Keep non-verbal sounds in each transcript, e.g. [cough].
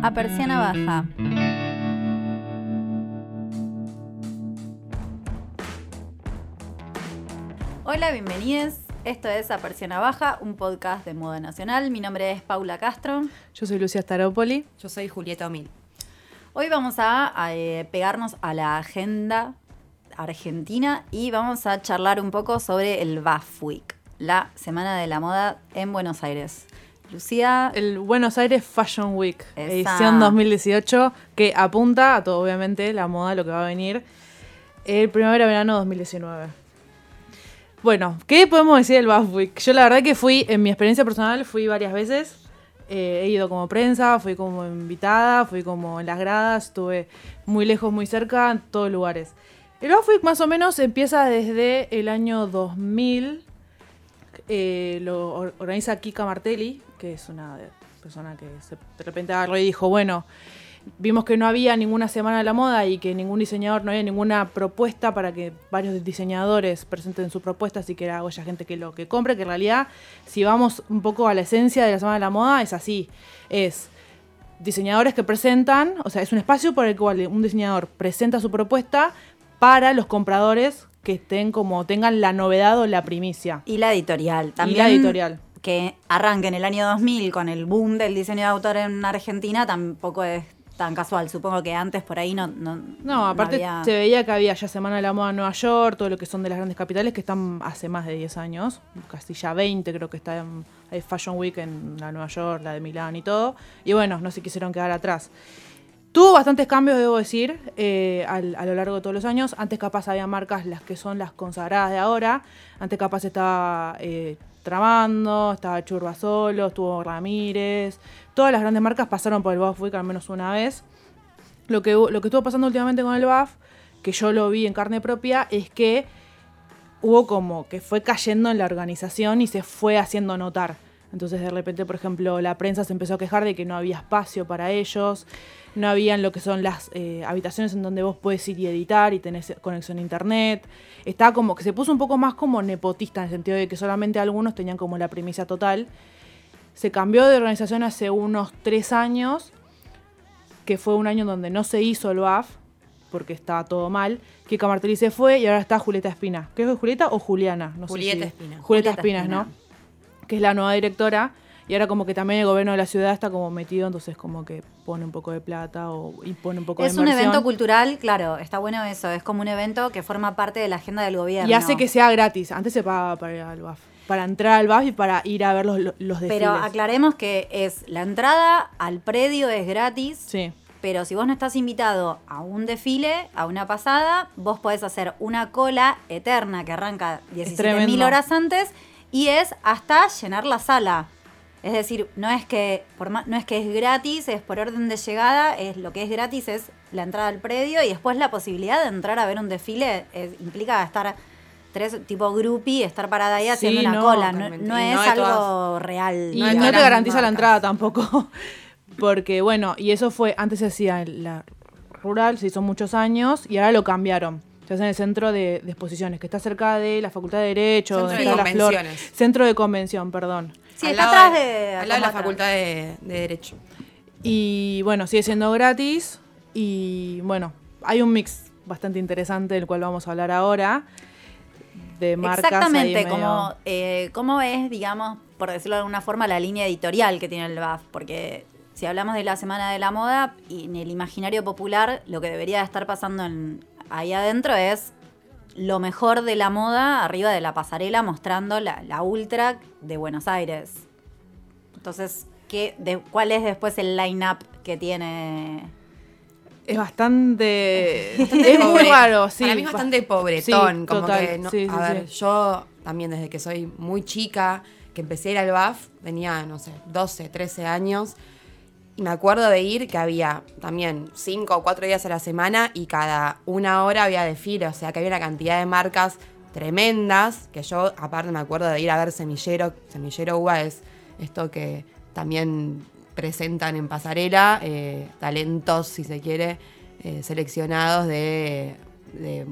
A Persiana Baja. Hola, bienvenidos. Esto es A Persiana Baja, un podcast de moda nacional. Mi nombre es Paula Castro. Yo soy Lucia Staropoli. Yo soy Julieta Omil. Hoy vamos a, a, eh, pegarnos a la agenda argentina y vamos a charlar un poco sobre el BAF Week, la Semana de la Moda en Buenos Aires. Lucía. El Buenos Aires Fashion Week, Esa. edición 2018, que apunta a todo, obviamente, la moda, lo que va a venir el primavera-verano 2019. Bueno, ¿qué podemos decir del BAF Week? Yo la verdad que fui, en mi experiencia personal, fui varias veces. Eh, he ido como prensa, fui como invitada, fui como en las gradas, estuve muy lejos, muy cerca, en todos lugares. El BAF Week más o menos empieza desde el año 2000. Eh, lo or- organiza Kika Martelli, que es una persona que se- de repente agarró y dijo, bueno, vimos que no había ninguna semana de la moda y que ningún diseñador, no había ninguna propuesta para que varios diseñadores presenten sus propuestas y que haya gente que lo que compre, que en realidad, si vamos un poco a la esencia de la semana de la moda, es así. Es diseñadores que presentan, o sea, es un espacio por el cual un diseñador presenta su propuesta para los compradores que estén como tengan la novedad o la primicia. Y la editorial. También la editorial. Que arranque en el año 2000 con el boom del diseño de autor en Argentina tampoco es tan casual. Supongo que antes por ahí no. No, No, aparte había- se veía que había ya Semana de la Moda en Nueva York, todo lo que son de las grandes capitales que están hace más de 10 años, casi ya 20 creo que está en hay Fashion Week en la Nueva York, la de Milán y todo. Y bueno, no se quisieron quedar atrás. Tuvo bastantes cambios, debo decir, eh, a lo largo de todos los años. Antes capaz había marcas las que son las consagradas de ahora. Antes capaz estaba eh, Tramando, estaba Churba Solo, estuvo Ramírez. Todas las grandes marcas pasaron por el BAF Week al menos una vez. Lo que, lo que estuvo pasando últimamente con el BAF, que yo lo vi en carne propia, es que hubo como que fue cayendo en la organización y se fue haciendo notar. Entonces de repente, por ejemplo, la prensa se empezó a quejar de que no había espacio para ellos, no habían lo que son las eh, habitaciones en donde vos puedes ir y editar y tenés conexión a internet. Estaba como que se puso un poco más como nepotista en el sentido de que solamente algunos tenían como la primicia total. Se cambió de organización hace unos tres años, que fue un año donde no se hizo el BAF, porque estaba todo mal. Kika Martelli se fue y ahora está Julieta Espina. ¿Qué es Julieta o Juliana? No sé Julieta si- Espina. Julieta Julieta Espina. ¿no? Que es la nueva directora. Y ahora como que también el gobierno de la ciudad está como metido, entonces como que pone un poco de plata o, y pone un poco Es de un inversión. evento cultural, claro, está bueno eso. Es como un evento que forma parte de la agenda del gobierno. Y hace que sea gratis. Antes se pagaba para ir al BAF. Para entrar al BAF y para ir a ver los, los desfiles. Pero aclaremos que es la entrada al predio es gratis. Sí. Pero si vos no estás invitado a un desfile, a una pasada, vos podés hacer una cola eterna que arranca 17.000 tremendo. horas antes y es hasta llenar la sala. Es decir, no es que por no es que es gratis, es por orden de llegada, es lo que es gratis es la entrada al predio y después la posibilidad de entrar a ver un desfile es- implica estar tres tipo groupie, estar parada ahí haciendo Sí, una no, cola, no, es no de algo todas- real. Y No no, de te garantiza la entrada tampoco. [laughs] Porque, bueno, y eso fue, antes se hacía en la rural, se hizo muchos años, y ahora lo cambiaron. Se hace en el centro de, de exposiciones, que está cerca de la Facultad de Derecho, Centro de está la flor. convenciones. Centro de convención, perdón. Sí, Al está lado atrás de, de- Al lado de la atrás. Facultad de, de Derecho. Y bueno, sigue siendo gratis. Y bueno, hay un mix bastante interesante del cual vamos a hablar ahora. De marcas. ahí Exactamente, medio- como eh, cómo es, digamos, por decirlo de alguna forma, la línea editorial que tiene el BAF, porque si hablamos de la Semana de la Moda, y en el imaginario popular, lo que debería estar pasando en- ahí adentro es lo mejor de la moda arriba de la pasarela mostrando la, la ultra de Buenos Aires. Entonces, ¿qué, de, ¿cuál es después el line-up que tiene Es bastante. Bastante es muy raro, sí. Para mí es ba- bastante pobretón. Sí, como total, que no- sí, sí, a ver, yo también desde que soy muy chica, que empecé a ir al BAF, tenía, no sé, 12, 13 años. Me acuerdo de ir que había también 5 o 4 días a la semana y cada una hora había desfile. O sea que había una cantidad de marcas tremendas. Que yo, aparte, me acuerdo de ir a ver Semillero. Semillero UBA es esto que también presentan en pasarela, eh, talentos, si se quiere, eh, seleccionados de, de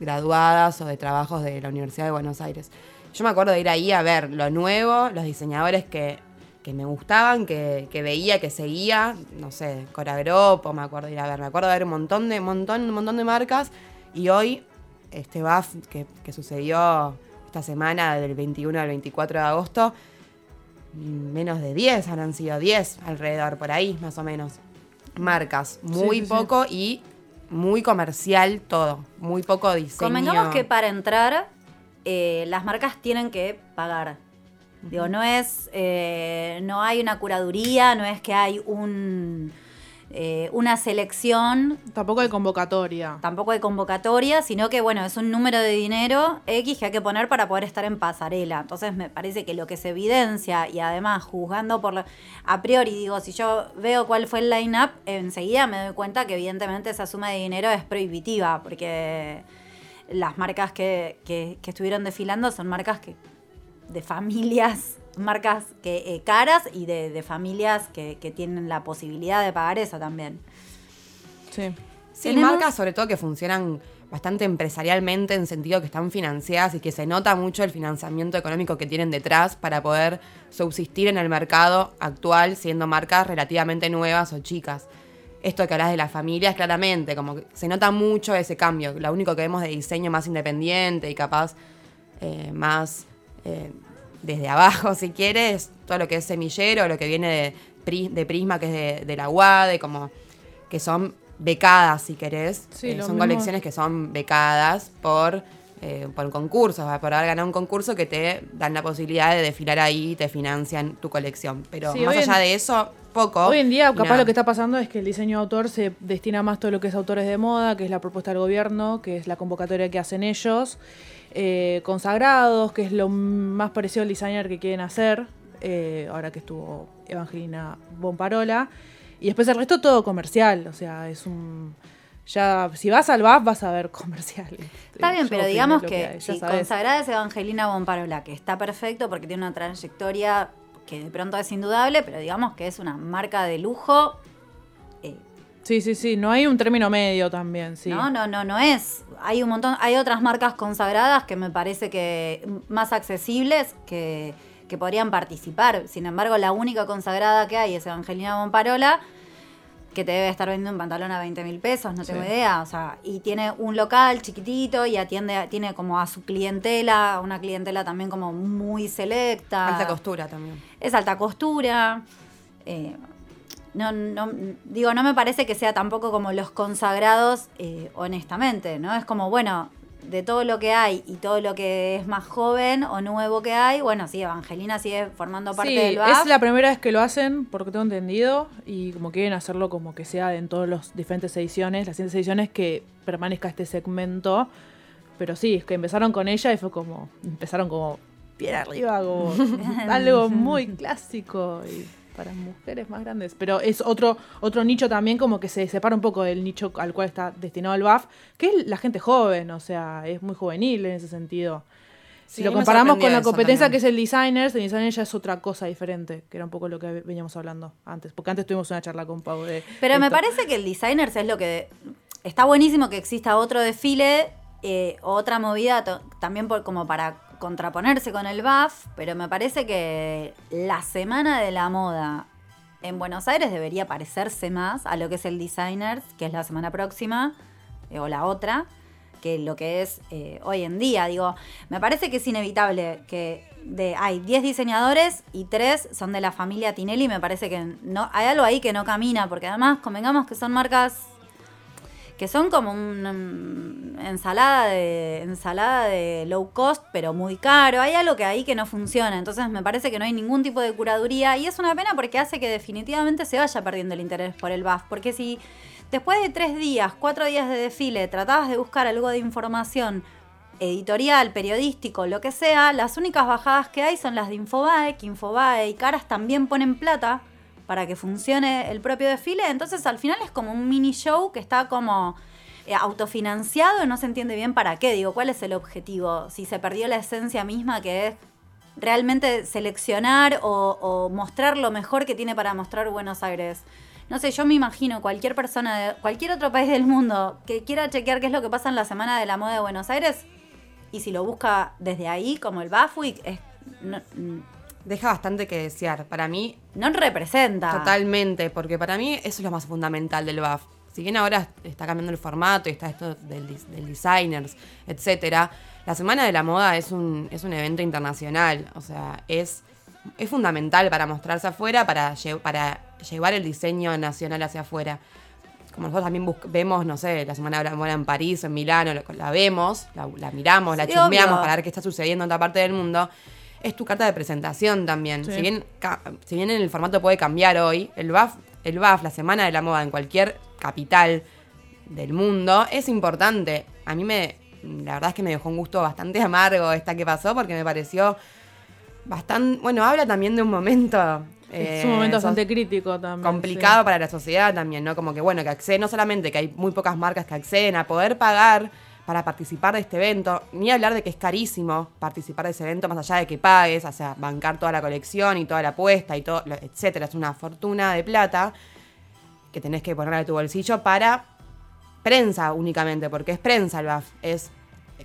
graduadas o de trabajos de la Universidad de Buenos Aires. Yo me acuerdo de ir ahí a ver lo nuevo, los diseñadores que que me gustaban, que, que veía, que seguía, no sé, Coragropo, me acuerdo de ir a ver, me acuerdo de ver un montón de, montón, un montón de marcas y hoy este BAF que, que sucedió esta semana del 21 al 24 de agosto, menos de 10 habrán sido 10 alrededor, por ahí más o menos. Marcas, muy sí, sí. poco y muy comercial todo, muy poco diseño. Convengamos que para entrar, eh, las marcas tienen que pagar. Digo, no es, eh, no hay una curaduría, no es que hay un, eh, una selección, Tampoco hay convocatoria. tampoco hay convocatoria, sino que bueno, es un número de dinero X que hay que poner para poder estar en pasarela. Entonces me parece que lo que se evidencia y además juzgando por a priori, digo, si yo veo cuál fue el line-up, enseguida me doy cuenta que evidentemente esa suma de dinero es prohibitiva, porque las marcas que, que- que estuvieron desfilando son marcas que de familias, [laughs] marcas que eh, caras y de, de familias que, que tienen la posibilidad de pagar eso también. Sí. Sí, Tenemos- marcas sobre todo que funcionan bastante empresarialmente en sentido que están financiadas y que se nota mucho el financiamiento económico que tienen detrás para poder subsistir en el mercado actual siendo marcas relativamente nuevas o chicas. Esto que hablas de las familias, claramente, como que se nota mucho ese cambio. Lo único que vemos de diseño más independiente y capaz eh, más eh, desde abajo, si quieres, todo lo que es semillero, lo que viene de, Pri- de Prisma, que es de, de la UAD, como que son becadas, si querés. Sí, Eh, son mismo. colecciones que son becadas por, eh, por concursos, por haber ganado un concurso que te dan la posibilidad de desfilar ahí y te financian tu colección. Pero Sí, más allá en- de eso, poco. Hoy en día, capaz lo que está pasando es que el diseño de autor se destina más todo lo que es autores de moda, que es la propuesta del gobierno, que es la convocatoria que hacen ellos, eh, consagrados, que es lo más parecido al designer que quieren hacer, eh, ahora que estuvo Evangelina Bomparola. Y después el resto todo comercial, o sea, es un... Ya, si vas al BAF vas a ver [laughs] comercial. Está bien, pero digamos que, si sabes. consagrada es Evangelina Bomparola, que está perfecto porque tiene una trayectoria que de pronto es indudable, pero digamos que es una marca de lujo. eh, Sí, sí, sí, no hay un término medio también, sí. No, no, no, no es. Hay un montón, hay otras marcas consagradas que me parece que más accesibles que, que podrían participar. Sin embargo, la única consagrada que hay es Evangelina Bomparola, que te debe estar vendiendo un pantalón a 20 mil pesos, no tengo Sí. idea. O sea, y tiene un local chiquitito y atiende, tiene como a su clientela, una clientela también como muy selecta. Alta costura también. Es alta costura. eh, no, no, digo, no me parece que sea tampoco como los consagrados, eh, honestamente, ¿no? Es como, bueno, de todo lo que hay y todo lo que es más joven o nuevo que hay, bueno, sí, Evangelina sigue formando parte Sí, del BAF. es la primera vez que lo hacen, porque tengo entendido, y como quieren hacerlo como que sea en todas las diferentes ediciones, las siguientes ediciones que permanezca este segmento. Pero sí, es que empezaron con ella y fue como, empezaron como bien arriba, como [laughs] algo muy clásico y para mujeres más grandes. Pero es otro, otro nicho también como que se separa un poco del nicho al cual está destinado el BAF, que es la gente joven, o sea, es muy juvenil en ese sentido. Si Sí, lo comparamos con la competencia que es el designer, el designer ya es otra cosa diferente, que era un poco lo que veníamos hablando antes, porque antes tuvimos una charla con Pau de Pero me esto. parece que el designers es lo que. Está buenísimo que exista otro desfile, eh, otra movida también por, como para contraponerse con el BAF, pero me parece que la semana de la moda en Buenos Aires debería parecerse más a lo que es el designers, que es la semana próxima, eh, o la otra, que lo que es eh, hoy en día. Digo, me parece que es inevitable que de, hay 10 diseñadores y 3 son de la familia Tinelli. Me parece que no, hay algo ahí que no camina, porque además convengamos que son marcas que son como una ensalada de ensalada de low cost, pero muy caro. Hay algo que ahí que no funciona. Entonces me parece que no hay ningún tipo de curaduría y es una pena porque hace que definitivamente se vaya perdiendo el interés por el BAF. Porque si después de tres días, cuatro días de desfile, tratabas de buscar algo de información editorial, periodístico, lo que sea, las únicas bajadas que hay son las de Infobae, que Infobae y Caras también ponen plata para que funcione el propio desfile. Entonces al final es como un mini show que está como eh, autofinanciado y no se entiende bien para qué. Digo, ¿cuál es el objetivo? Si se perdió la esencia misma que es realmente seleccionar o, mostrar lo mejor que tiene para mostrar Buenos Aires. No sé, yo me imagino cualquier persona de cualquier otro país del mundo que quiera chequear qué es lo que pasa en la Semana de la Moda de Buenos Aires y si lo busca desde ahí, como el BAF Week, es, deja bastante que desear. Para mí, No representa. totalmente, porque para mí eso es lo más fundamental del BAF. Si bien ahora está cambiando el formato y está esto del, del designers, etcétera, la Semana de la Moda es un, es un evento internacional. O sea, es, es fundamental para mostrarse afuera, para, lle- para llevar el diseño nacional hacia afuera. Como nosotros también vemos, no sé, la Semana de la Moda en París o en Milano, la vemos, la, la miramos, la Sí, chusmeamos para ver qué está sucediendo en otra parte del mundo. Es tu carta de presentación también. Sí. Si bien si bien en el formato puede cambiar hoy, el BAF, el BAF, la Semana de la Moda en cualquier capital del mundo, es importante. A mí me, la verdad es que me dejó un gusto bastante [laughs] amargo esta que pasó porque me pareció bastante, bueno, habla también de un momento... es eh, un momento so- bastante crítico también. complicado sí. para la sociedad también, ¿no? Como que bueno, que acceden, no solamente que hay muy pocas marcas que acceden a poder pagar para participar de este evento, ni hablar de que es carísimo participar de ese evento, más allá de que pagues, o sea, bancar toda la colección y toda la apuesta y todo, etcétera, es una fortuna de plata que tenés que poner de tu bolsillo para prensa únicamente, porque es prensa el BAF, es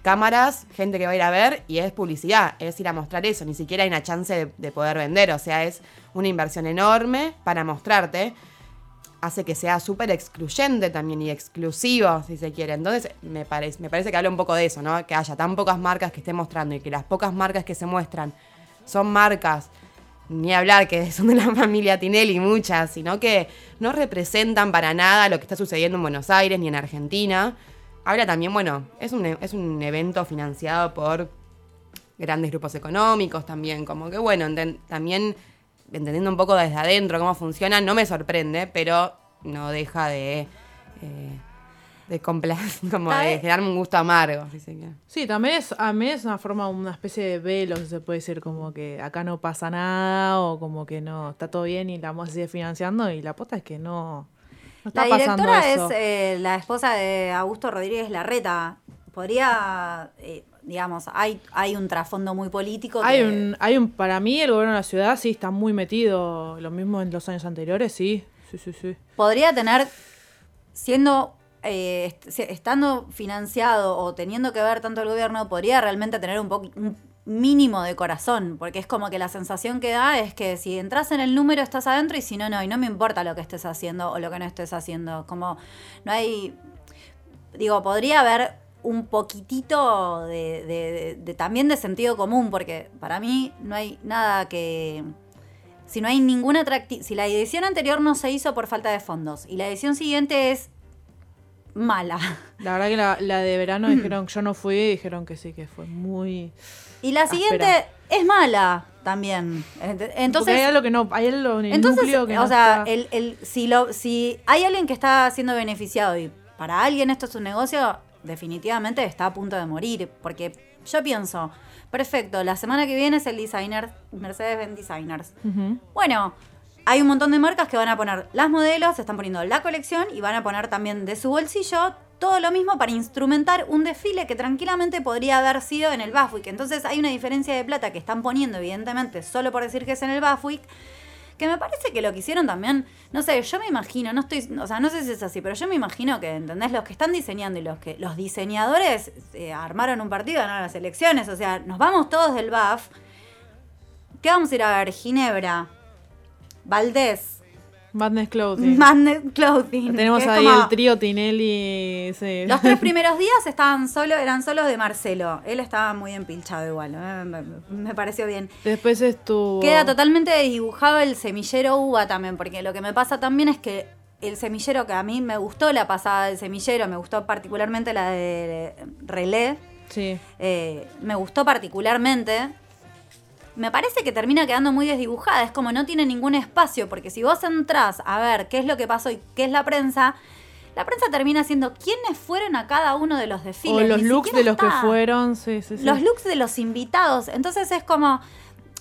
cámaras, gente que va a ir a ver y es publicidad, es ir a mostrar eso, ni siquiera hay una chance de, de poder vender, o sea, es una inversión enorme para mostrarte, hace que sea súper excluyente también y exclusivo, si se quiere. Entonces, me parece, me parece que habla un poco de eso, ¿no? Que haya tan pocas marcas que estén mostrando y que las pocas marcas que se muestran son marcas, ni hablar que [laughs] son de la familia Tinelli, muchas, sino que no representan para nada lo que está sucediendo en Buenos Aires ni en Argentina. Habla también, bueno, es un, es un evento financiado por grandes grupos económicos también, como que bueno, también entendiendo un poco desde adentro cómo funciona, no me sorprende, pero no deja de, eh, de [laughs] como de generarme un gusto amargo. Sí, también es, a mí es una forma, una especie de velo, si se puede decir, como que acá no pasa nada o como que no, está todo bien y la moda se sigue financiando y la posta es que no, no está La pasando directora eso. es eh, la esposa de Augusto Rodríguez Larreta. Podría, eh, digamos, hay, hay un trasfondo muy político. Hay un, hay un, para mí el gobierno de la ciudad sí está muy metido, lo mismo en los años anteriores, sí, sí, sí, sí. podría tener, siendo, eh, estando financiado o teniendo que ver tanto el gobierno, podría realmente tener un, un mínimo de corazón, porque es como que la sensación que da es que si entras en el número estás adentro y si no, no, y no me importa lo que estés haciendo o lo que no estés haciendo, como no hay, digo, podría haber un poquitito de, de- también de sentido común, porque para mí no hay nada que... Si no hay ninguna atractivo, si la edición anterior no se hizo por falta de fondos y la edición siguiente es mala [laughs] La verdad que la, la de verano dijeron, yo no fui y dijeron que sí, que fue muy... y la siguiente Áspera. es mala también. Porque Entonces, hay algo que no, hay algo en el Entonces, núcleo que o no sea, está- el, el- si, lo, si hay alguien que está siendo beneficiado y para alguien esto es un negocio, definitivamente está a punto de morir. Porque yo pienso, perfecto, la semana que viene es el designer, Mercedes-Benz Designers. Bueno, hay un montón de marcas que van a poner las modelos, están poniendo la colección y van a poner también de su bolsillo todo lo mismo para instrumentar un desfile que tranquilamente podría haber sido en el Bafwick. Entonces hay una diferencia de plata que están poniendo, evidentemente, solo por decir que es en el Bafwick, que me parece que lo que hicieron también, no sé, yo me imagino, no estoy, o sea, no sé si es así, pero yo me imagino que, ¿entendés? Los que están diseñando y los que los diseñadores eh, armaron un partido, ganaron las elecciones, o sea, nos vamos todos del BAF. ¿Qué vamos a ir a ver? Ginebra, Valdés, Madness Clothing. Madness Clothing. Tenemos ahí como- el trío Tinelli. sí. Los tres [laughs] primeros días estaban solo, eran solos de Marcelo. Él estaba muy empilchado igual, ¿eh? me, me pareció bien. Después estuvo. Queda totalmente dibujado el semillero uva también, porque lo que me pasa también es que el semillero que a mí me gustó la pasada del semillero, me gustó particularmente la de Relé, Sí. eh, me gustó particularmente. Me parece que termina quedando muy desdibujada, es como no tiene ningún espacio, porque si vos entrás a ver qué es lo que pasó y qué es la prensa, la prensa termina siendo quiénes fueron a cada uno de los desfiles. O los Ni looks de los que fueron. Sí, sí, sí. los looks de los invitados. Entonces es como.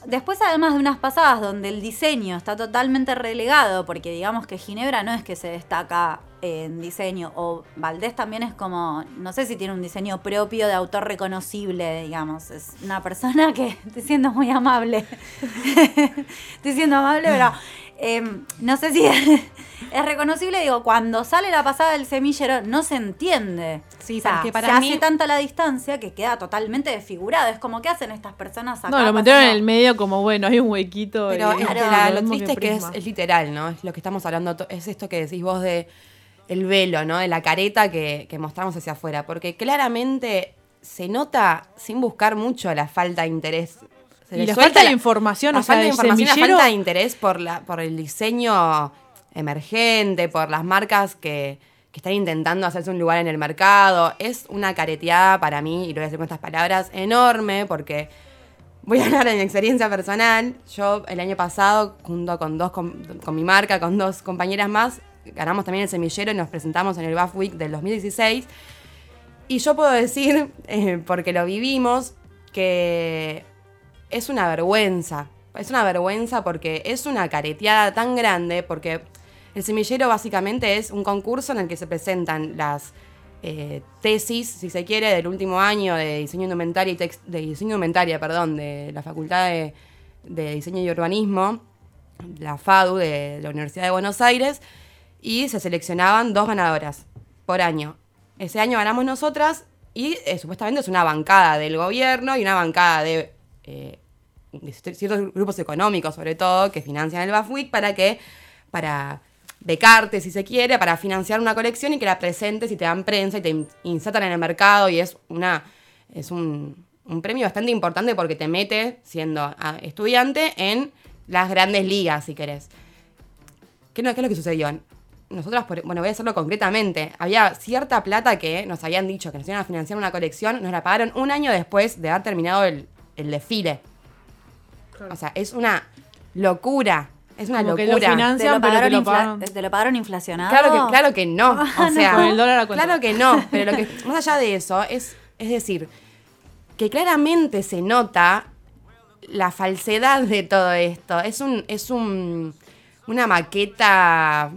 Después, además de unas pasadas donde el diseño está totalmente relegado, porque digamos que Ginebra no es que se destaca en diseño, o Valdés también es como, no sé si tiene un diseño propio de autor reconocible, digamos, es una persona que, [laughs] estoy siendo muy amable, [laughs] estoy siendo amable, pero Em, no sé si [laughs] es, reconocible, digo, cuando sale la pasada del semillero no se entiende. Sí, O sea, porque para se mí- hace tanta la distancia que queda totalmente desfigurado. Es como, ¿qué hacen estas personas acá? No, lo metieron en el medio como, bueno, hay un huequito. Pero y- Claro. la- lo triste es que es, literal, ¿no? Es lo que estamos hablando, es esto que decís vos de el velo, ¿no? De la careta que, que mostramos hacia afuera. Porque claramente se nota, sin buscar mucho, la falta de interés. Se Y le la falta de información, la o sea, falta de información, semillero- la falta de interés por, la, por el diseño emergente, por las marcas que, que están intentando hacerse un lugar en el mercado. Es una careteada para mí, y lo voy a decir con estas palabras, enorme, porque voy a hablar de mi experiencia personal. Yo el año pasado, junto con dos con, con mi marca, con dos compañeras más, ganamos también el semillero y nos presentamos en el BAF Week del 2016. Y yo puedo decir, [laughs] eh, porque lo vivimos, que es una vergüenza. Es una vergüenza porque es una careteada tan grande, porque el semillero básicamente es un concurso en el que se presentan las eh, tesis, si se quiere, del último año de diseño indumentaria de diseño indumentaria, perdón, de la Facultad de, de Diseño y Urbanismo, la FADU de la Universidad de Buenos Aires, y se seleccionaban dos ganadoras por año. Ese año ganamos nosotras y eh, supuestamente es una bancada del gobierno y una bancada de, eh, ciertos grupos económicos, sobre todo, que financian el BAFWIC para que, para becarte, si se quiere, para financiar una colección y que la presentes y te dan prensa y te in- insertan en el mercado y es una es un, un premio bastante importante porque te mete, siendo ah, estudiante, en las grandes ligas, si querés. ¿Qué, qué es lo que sucedió? Nosotras, bueno, voy a hacerlo concretamente. Había cierta plata que nos habían dicho que nos iban a financiar una colección, nos la pagaron un año después de haber terminado el, el desfile. O sea, es una locura. Es una Como que lo locura. financian, ¿Te lo, pero pagaron que lo infla- pagan. ¿Te lo pagaron inflacionado? Claro que, claro que no. O sea, Con el dólar a cuenta. claro que no. Pero lo que, más allá de eso, es, es decir, que claramente se nota la falsedad de todo esto. Es un, es un, una maqueta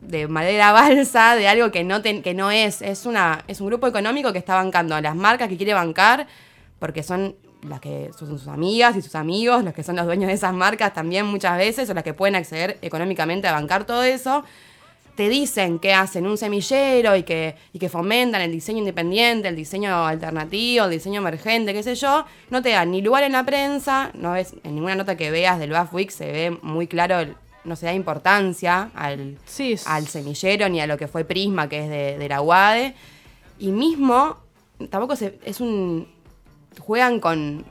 de madera balsa, de algo que no, ten- que no es. Es, una, es un grupo económico que está bancando a las marcas que quiere bancar, porque son las que son sus amigas y sus amigos, los que son los dueños de esas marcas también muchas veces, o las que pueden acceder económicamente a bancar todo eso te dicen que hacen un semillero y que, y que fomentan el diseño independiente, el diseño alternativo, el diseño emergente, qué sé yo, no te dan ni lugar en la prensa, no ves en ninguna nota que veas del BAF Week se ve muy claro, el- no se da importancia al, Sí, es- al semillero ni a lo que fue Prisma, que es de, de la UADE. Y mismo, tampoco se, es un. Juegan con,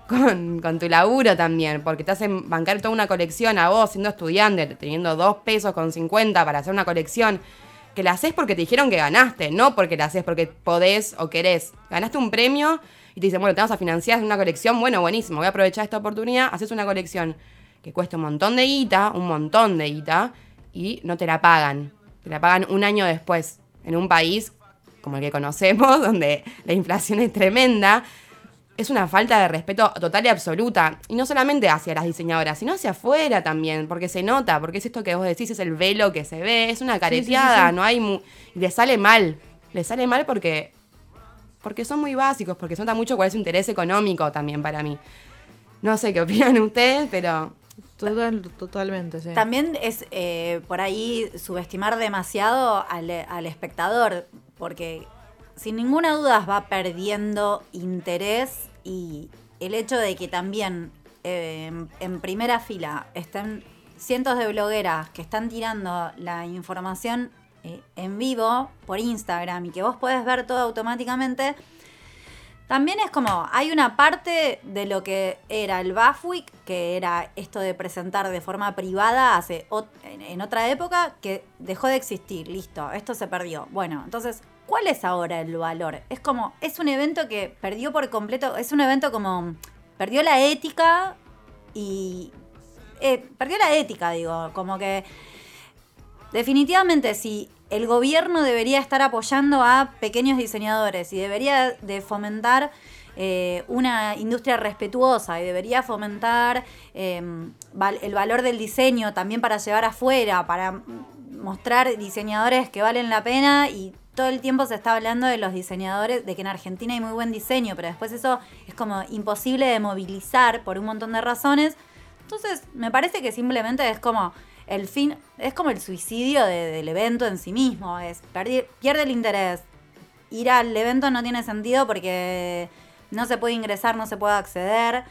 tu laburo también, porque te hacen bancar toda una colección a vos, siendo estudiante, teniendo dos pesos con 50 para hacer una colección, que la haces porque te dijeron que ganaste, no porque la haces porque podés o querés. Ganaste un premio y te dicen, bueno, te vamos a financiar una colección, bueno, buenísimo, voy a aprovechar esta oportunidad, haces una colección que cuesta un montón de guita, un montón de guita, y no te la pagan. Te la pagan un año después, en un país como el que conocemos, [laughs] donde la inflación es tremenda. Es una falta de respeto total y absoluta. Y no solamente hacia las diseñadoras, sino hacia afuera también, porque se nota, porque es esto que vos decís, es el velo que se ve, es una careteada, no hay... mu- le sale mal, le sale mal porque porque son muy básicos, porque se nota mucho cuál es su interés económico también para mí. No sé qué [laughs] opinan ustedes, pero Total- totalmente, sí. También es eh, por ahí subestimar demasiado al, al espectador, porque sin ninguna duda va perdiendo interés y el hecho de que también eh, en, primera fila estén cientos de blogueras que están tirando la información eh, en vivo por Instagram y que vos podés ver todo automáticamente, también es como, hay una parte de lo que era el BAFWIC, que era esto de presentar de forma privada hace en otra época, que dejó de existir, listo, esto se perdió. Bueno, entonces, ¿cuál es ahora el valor? Es como, es un evento que perdió por completo, es un evento como, perdió la ética y... eh, perdió la ética, digo, como que Definitivamente, si el gobierno debería estar apoyando a pequeños diseñadores y debería de fomentar eh, una industria respetuosa y debería fomentar val- el valor del diseño también para llevar afuera, para mostrar diseñadores que valen la pena y todo el tiempo se está hablando de los diseñadores, de que en Argentina hay muy buen diseño, pero después eso es como imposible de movilizar por un montón de razones. Entonces, me parece que simplemente es como el fin, es como el suicidio de- del evento en sí mismo, es perdi- pierde el interés. Ir al evento no tiene sentido porque no se puede ingresar, no se puede acceder.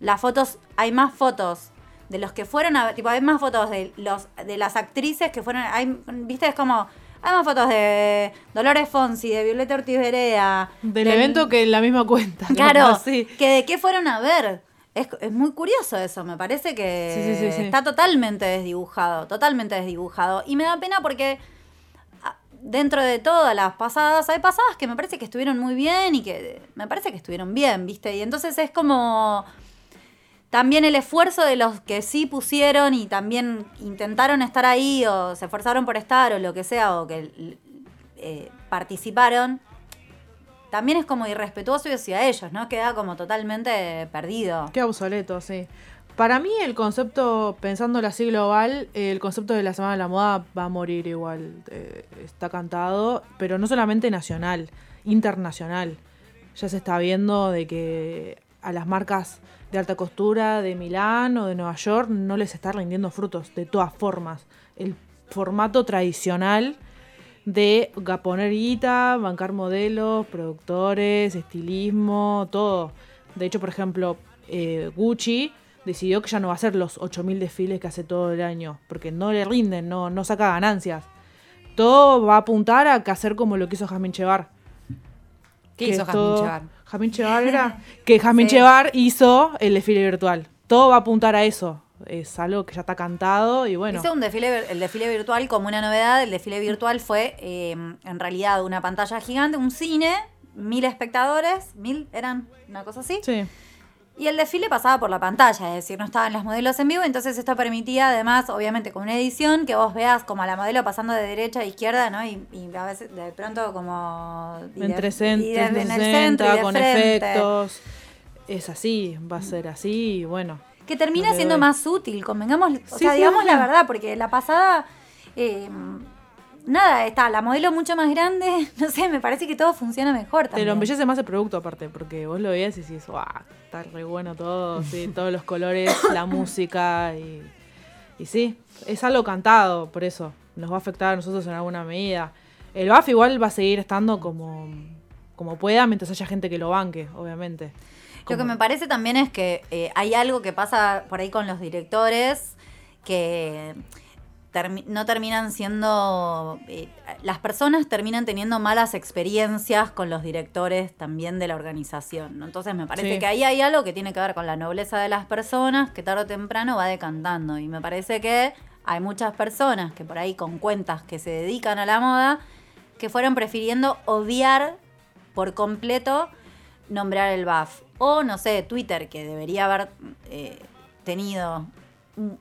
Las fotos, hay más fotos de los que fueron a, tipo, hay más fotos de los de las actrices que fueron, hay, viste, es como, hay más fotos de Dolores Fonsi, de Violeta Ortiz Berea. Del, del- evento que en la misma cuenta. ¿no? Claro, [laughs] Sí. que de qué fueron a ver. Es, es muy curioso eso, me parece que Sí, sí, sí, sí. está totalmente desdibujado, totalmente desdibujado. Y me da pena porque ah, dentro de todas las pasadas, hay pasadas que me parece que estuvieron muy bien y que me parece que estuvieron bien, ¿viste? Y entonces es como también el esfuerzo de los que sí pusieron y también intentaron estar ahí o se esforzaron por estar o lo que sea o que eh, participaron, también es como irrespetuoso hacia ellos, ¿no? Queda como totalmente perdido. Qué obsoleto, sí. Para mí el concepto, pensándolo así global, el concepto de la Semana de la Moda va a morir igual. eh, está cantado, pero no solamente nacional, internacional. Ya se está viendo de que a las marcas de alta costura de Milán o de Nueva York no les está rindiendo frutos, de todas formas. El formato tradicional de poner guita, bancar modelos, productores, estilismo, todo. De hecho, por ejemplo, eh, Gucci decidió que ya no va a hacer los 8.000 desfiles que hace todo el año, porque no le rinden, no, no saca ganancias. Todo va a apuntar a hacer como lo que hizo Jasmine Chevar. ¿Qué que hizo Jasmine Chevar? Jasmine Chevar era [laughs] que Jasmine Sí. Chevar hizo el desfile virtual. Todo va a apuntar a eso. Es algo que ya está cantado y bueno. Hizo un desfile, el desfile virtual como una novedad. El desfile virtual fue eh, en realidad una pantalla gigante, un cine, mil espectadores, mil eran una cosa así. Sí. Y el desfile pasaba por la pantalla, es decir, no estaban las modelos en vivo, entonces esto permitía además, obviamente con una edición, que vos veas como a la modelo pasando de derecha a izquierda, ¿no? Y, y a veces de pronto como... de- en y de- 360, en el 360, centro y con frente. efectos. Es así, va a ser así, y bueno. Que termina siendo doy. más útil, convengamos, o Sí, sea, sí, digamos la verdad, porque la pasada, eh, nada, está la modelo mucho más grande, [laughs] no sé, me parece que todo funciona mejor Te también. lo embellece más el producto aparte, porque vos lo veías y decís, ¡guau! Está re bueno todo, sí, [laughs] todos los colores, la música y, y sí, es algo cantado, por eso nos va a afectar a nosotros en alguna medida. El BAF igual va a seguir estando como, como pueda mientras haya gente que lo banque, obviamente. Lo que me parece también es que eh, hay algo que pasa por ahí con los directores que termi- no terminan siendo... eh, las personas terminan teniendo malas experiencias con los directores también de la organización. ¿no? Entonces me parece Sí. que ahí hay algo que tiene que ver con la nobleza de las personas que tarde o temprano va decantando. Y me parece que hay muchas personas que por ahí con cuentas que se dedican a la moda que fueron prefiriendo obviar por completo nombrar el BAF. O, no sé, Twitter, que debería haber eh, tenido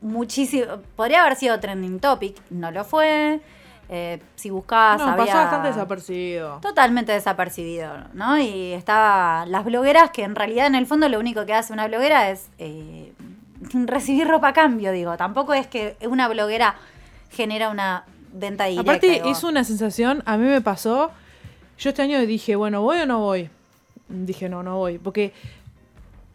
muchísimo. Podría haber sido trending topic, no lo fue. Eh, si buscabas, No, había. pasó bastante desapercibido. Totalmente desapercibido, ¿no? Y estaba las blogueras, que en realidad en el fondo lo único que hace una bloguera es eh, [laughs] recibir ropa a cambio, digo. Tampoco es que una bloguera genera una venta directa. Aparte, digo. es una sensación, a mí me pasó, yo este año dije, bueno, ¿voy o no voy? Dije, no, no voy, porque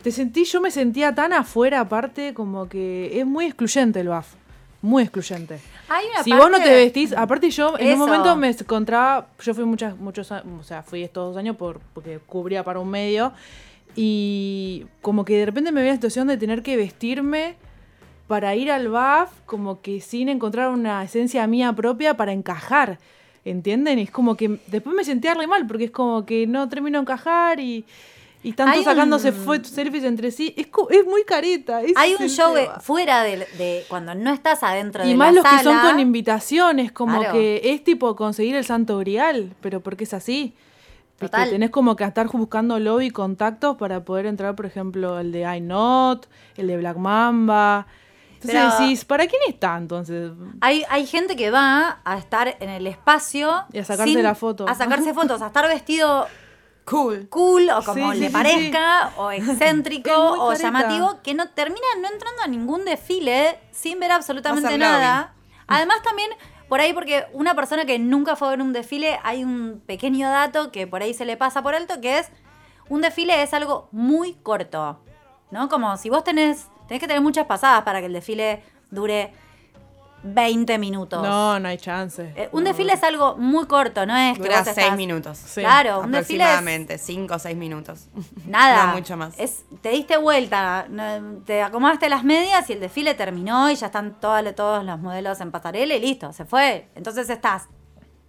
te sentí, yo me sentía tan afuera aparte, como que es muy excluyente el BAF, muy excluyente. Hay una Si vos no te vestís, aparte yo en Eso. un momento me encontraba, yo fui muchas, muchos años, o sea, fui estos dos años por, porque cubría para un medio, y como que de repente me veía en la situación de tener que vestirme para ir al BAF, como que sin encontrar una esencia mía propia para encajar. ¿Entienden? Y es como que después me sentía re mal, porque es como que no termino de encajar y, y están Hay todos sacándose un- selfies entre sí. Es, es muy careta. Hay un show fuera de, de cuando no estás adentro Y de más la los que son sala. con invitaciones, como Claro. que es tipo conseguir el santo grial, pero porque es así. Total. Tenés como que estar buscando lobby contactos para poder entrar, por ejemplo, el de iNot, el de Black Mamba. Entonces Pero- decís, ¿para quién está entonces? Hay, hay gente que va a estar en el espacio. Y a sacarse la foto. A sacarse [laughs] fotos, a estar vestido Cool. cool o como Sí, le sí, parezca, o [laughs] excéntrico, o llamativo, que no termina no entrando a ningún desfile sin ver absolutamente nada. Además también, por ahí, porque una persona que nunca fue a ver un desfile, hay un pequeño dato que por ahí se le pasa por alto, que es, un desfile es algo muy corto, ¿no? Como si vos tenés, tenés que tener muchas pasadas para que el desfile dure 20 minutos. No, no hay chance. Eh, un desfile es algo muy corto, no es Dura vos seis estás- minutos. Sí. Claro, un desfile es Aproximadamente, cinco o seis minutos. nada. No mucho más. Es, te diste vuelta, te acomodaste las medias y el desfile terminó y ya están todas- todos los modelos en pasarela y listo, se fue. Entonces estás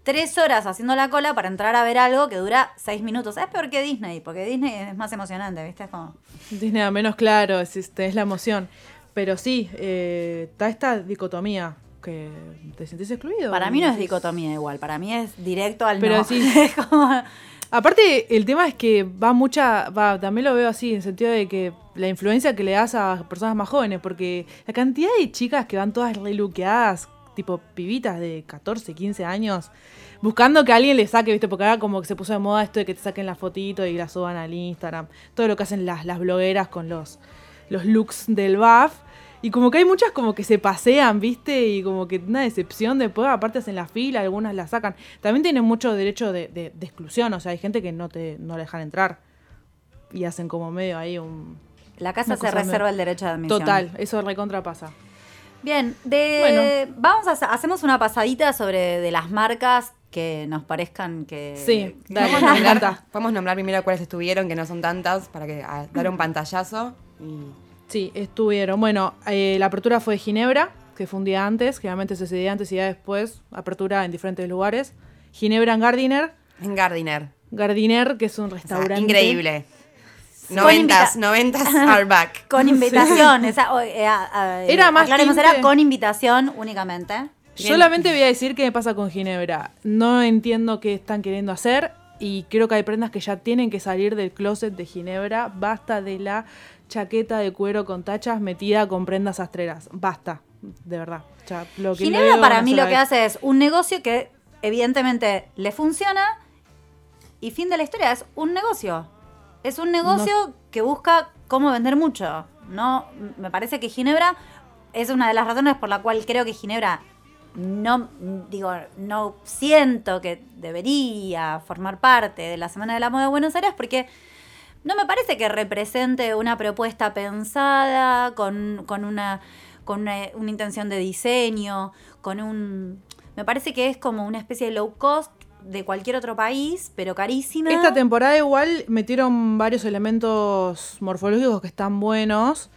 tres horas haciendo la cola para entrar a ver algo que dura seis minutos. Es peor que Disney, porque Disney es más emocionante, ¿viste? Es como... Disney a menos claro, es, este, es la emoción. Pero sí, eh, está esta dicotomía que te sentís excluido. Para mí no es dicotomía igual, para mí es directo al Pero no. sí. [laughs] Es como- Aparte, el tema es que va mucha, va, también lo veo así, en el sentido de que la influencia que le das a personas más jóvenes, porque la cantidad de chicas que van todas reluqueadas, tipo pibitas de 14, 15 años, buscando que alguien le saque, viste, porque ahora como que se puso de moda esto de que te saquen la fotito y la suban al Instagram, todo lo que hacen las, las blogueras con los, los looks del BAF. Y como que hay muchas como que se pasean, ¿viste? Y como que una decepción después, aparte hacen la fila, algunas la sacan. También tienen mucho derecho de, de- de exclusión, o sea, hay gente que no te no la dejan entrar. Y hacen como medio ahí un... La casa se reserva el derecho de admisión. Total, eso recontra pasa. Bien, de, vamos a hacer- hacemos una pasadita sobre de las marcas que nos parezcan que Sí, dale, [laughs] Podemos nombrar, nombrar primero cuáles estuvieron, que no son tantas, para que a- dar un pantallazo. Y Sí, estuvieron. Bueno, eh, la apertura fue de Ginebra, que fue un día antes, generalmente se día antes y día después, apertura en diferentes lugares. Ginebra en Gardiner, en Gardiner. Gardiner, que es un O sea, restaurante. increíble. Con Noventas, noventas [laughs] are back. Con invitación. esa- o- eh, Era más tinte. era con invitación únicamente. Bien. Solamente voy a decir qué me pasa con Ginebra. No entiendo qué están queriendo hacer y creo que hay prendas que ya tienen que salir del closet de Ginebra. Basta de la chaqueta de cuero con tachas metida con prendas astreras. Basta, de verdad. Lo que Ginebra para mí lo que hace es un negocio que evidentemente le funciona y fin de la historia, es un negocio. Es un negocio que busca cómo vender mucho. No, me parece que Ginebra es una de las razones por la cual creo que Ginebra no digo, no siento que debería formar parte de la Semana de la Moda de Buenos Aires porque no me parece que represente una propuesta pensada con, con una con una, una intención de diseño, con un me parece que es como una especie de low cost de cualquier otro país, pero carísima. Esta temporada igual metieron varios elementos morfológicos que están buenos.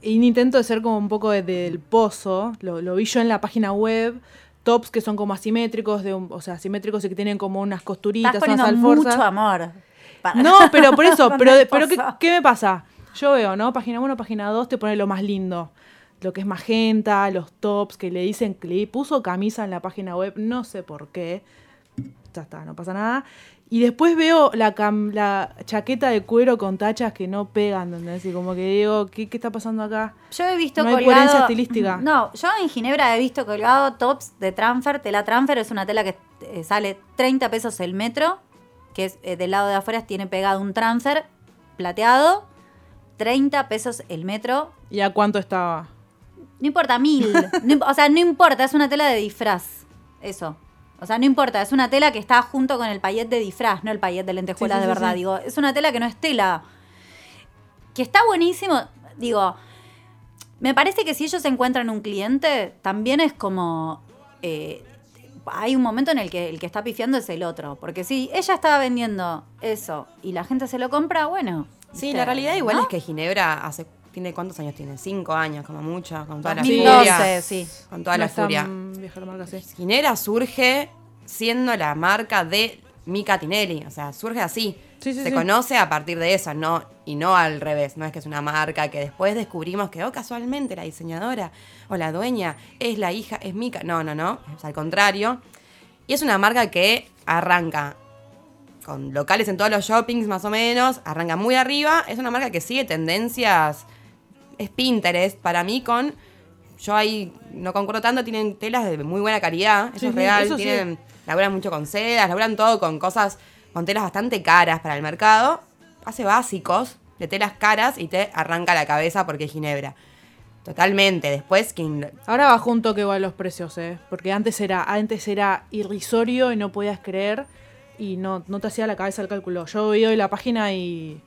Y un intento de ser como un poco de- del pozo. Lo, lo vi yo en la página web. Tops que son como asimétricos, de un- o sea, asimétricos y que tienen como unas costuritas, Estás unas alforzas. mucho amor. Para- No, pero por eso, [laughs] pero, ¿qué, me pasa? Yo veo, ¿no? Página 1, página 2 te pone lo más lindo. Lo que es magenta, los tops, que le dicen que puso camisa en la página web, no sé por qué. Ya está, no pasa nada. Y después veo la, cam- la chaqueta de cuero con tachas que no pegan, ¿entendés? Y como que digo, ¿qué, qué está pasando acá? Yo he visto No hay coherencia estilística. No, yo en Ginebra he visto colgado tops de transfer. Tela transfer es una tela que eh, sale 30 pesos el metro, que es eh, del lado de afuera tiene pegado un transfer plateado. 30 pesos el metro. ¿Y a cuánto estaba? No importa, mil. [laughs] No o sea, no importa, es una tela de disfraz. Eso. O sea, no importa, es una tela que está junto con el payet de disfraz, no el payet de lentejuelas Sí, sí, de verdad. sí. Digo, es una tela que no es tela. Que está buenísimo. Digo, me parece que si ellos encuentran un cliente, también es como. eh, hay un momento en el que el que está pifiando es el otro. Porque si ella estaba vendiendo eso y la gente se lo compra, bueno. Sí, ¿viste? la realidad igual ¿no? es que Ginebra hace tiene cuántos años tiene, cinco años como mucho, con toda la 2012, furia. sí. Con toda No la furia. vieja la marca, sí. Ginebra surge siendo la marca de Mica Tinelli, o sea, surge así. Sí, sí, Se sí. conoce a partir de eso, no y no al revés, no es que es una marca que después descubrimos que oh, casualmente la diseñadora o la dueña es la hija, es Mica, no, no, no, es al contrario. Y es una marca que arranca con locales en todos los shoppings más o menos, arranca muy arriba, es una marca que sigue tendencias, es Pinterest para mí con, yo ahí no concuerdo tanto, tienen telas de muy buena calidad, eso es real, eso tienen, laburan mucho con sedas, laburan todo con cosas, con telas bastante caras para el mercado, hace básicos de telas caras y te arranca la cabeza porque es Ginebra. Totalmente, después quien Ahora bajó un toque igual los precios, ¿eh? Porque antes era, antes era irrisorio y no podías creer y no, no te hacía la cabeza el cálculo. Yo vi hoy la página y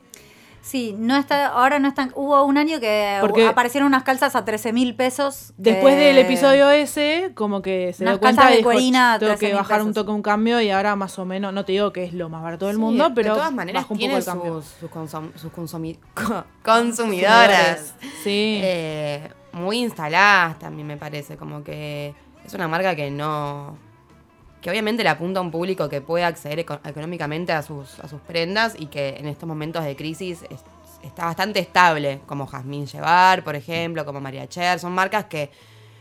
Sí, no está, ahora no están. Hubo un año que Porque- aparecieron unas calzas a 13 mil pesos. Después del episodio ese, como que se Unas dio cuenta de dijo, tengo que 13.000 bajar un pesos". toque, un cambio y ahora más o menos, no te digo que es lo más barato del Sí, mundo, pero de todas maneras bajó un poco tiene el cambio. sus, sus, consum- sus consumi- co- consumidoras Sí. eh, muy instaladas también me parece, como que es una marca que no que obviamente le apunta a un público que puede acceder eco- económicamente a sus, a sus prendas y que en estos momentos de crisis es- está bastante estable, como Jazmín Llevar, por ejemplo, como María Cher, son marcas que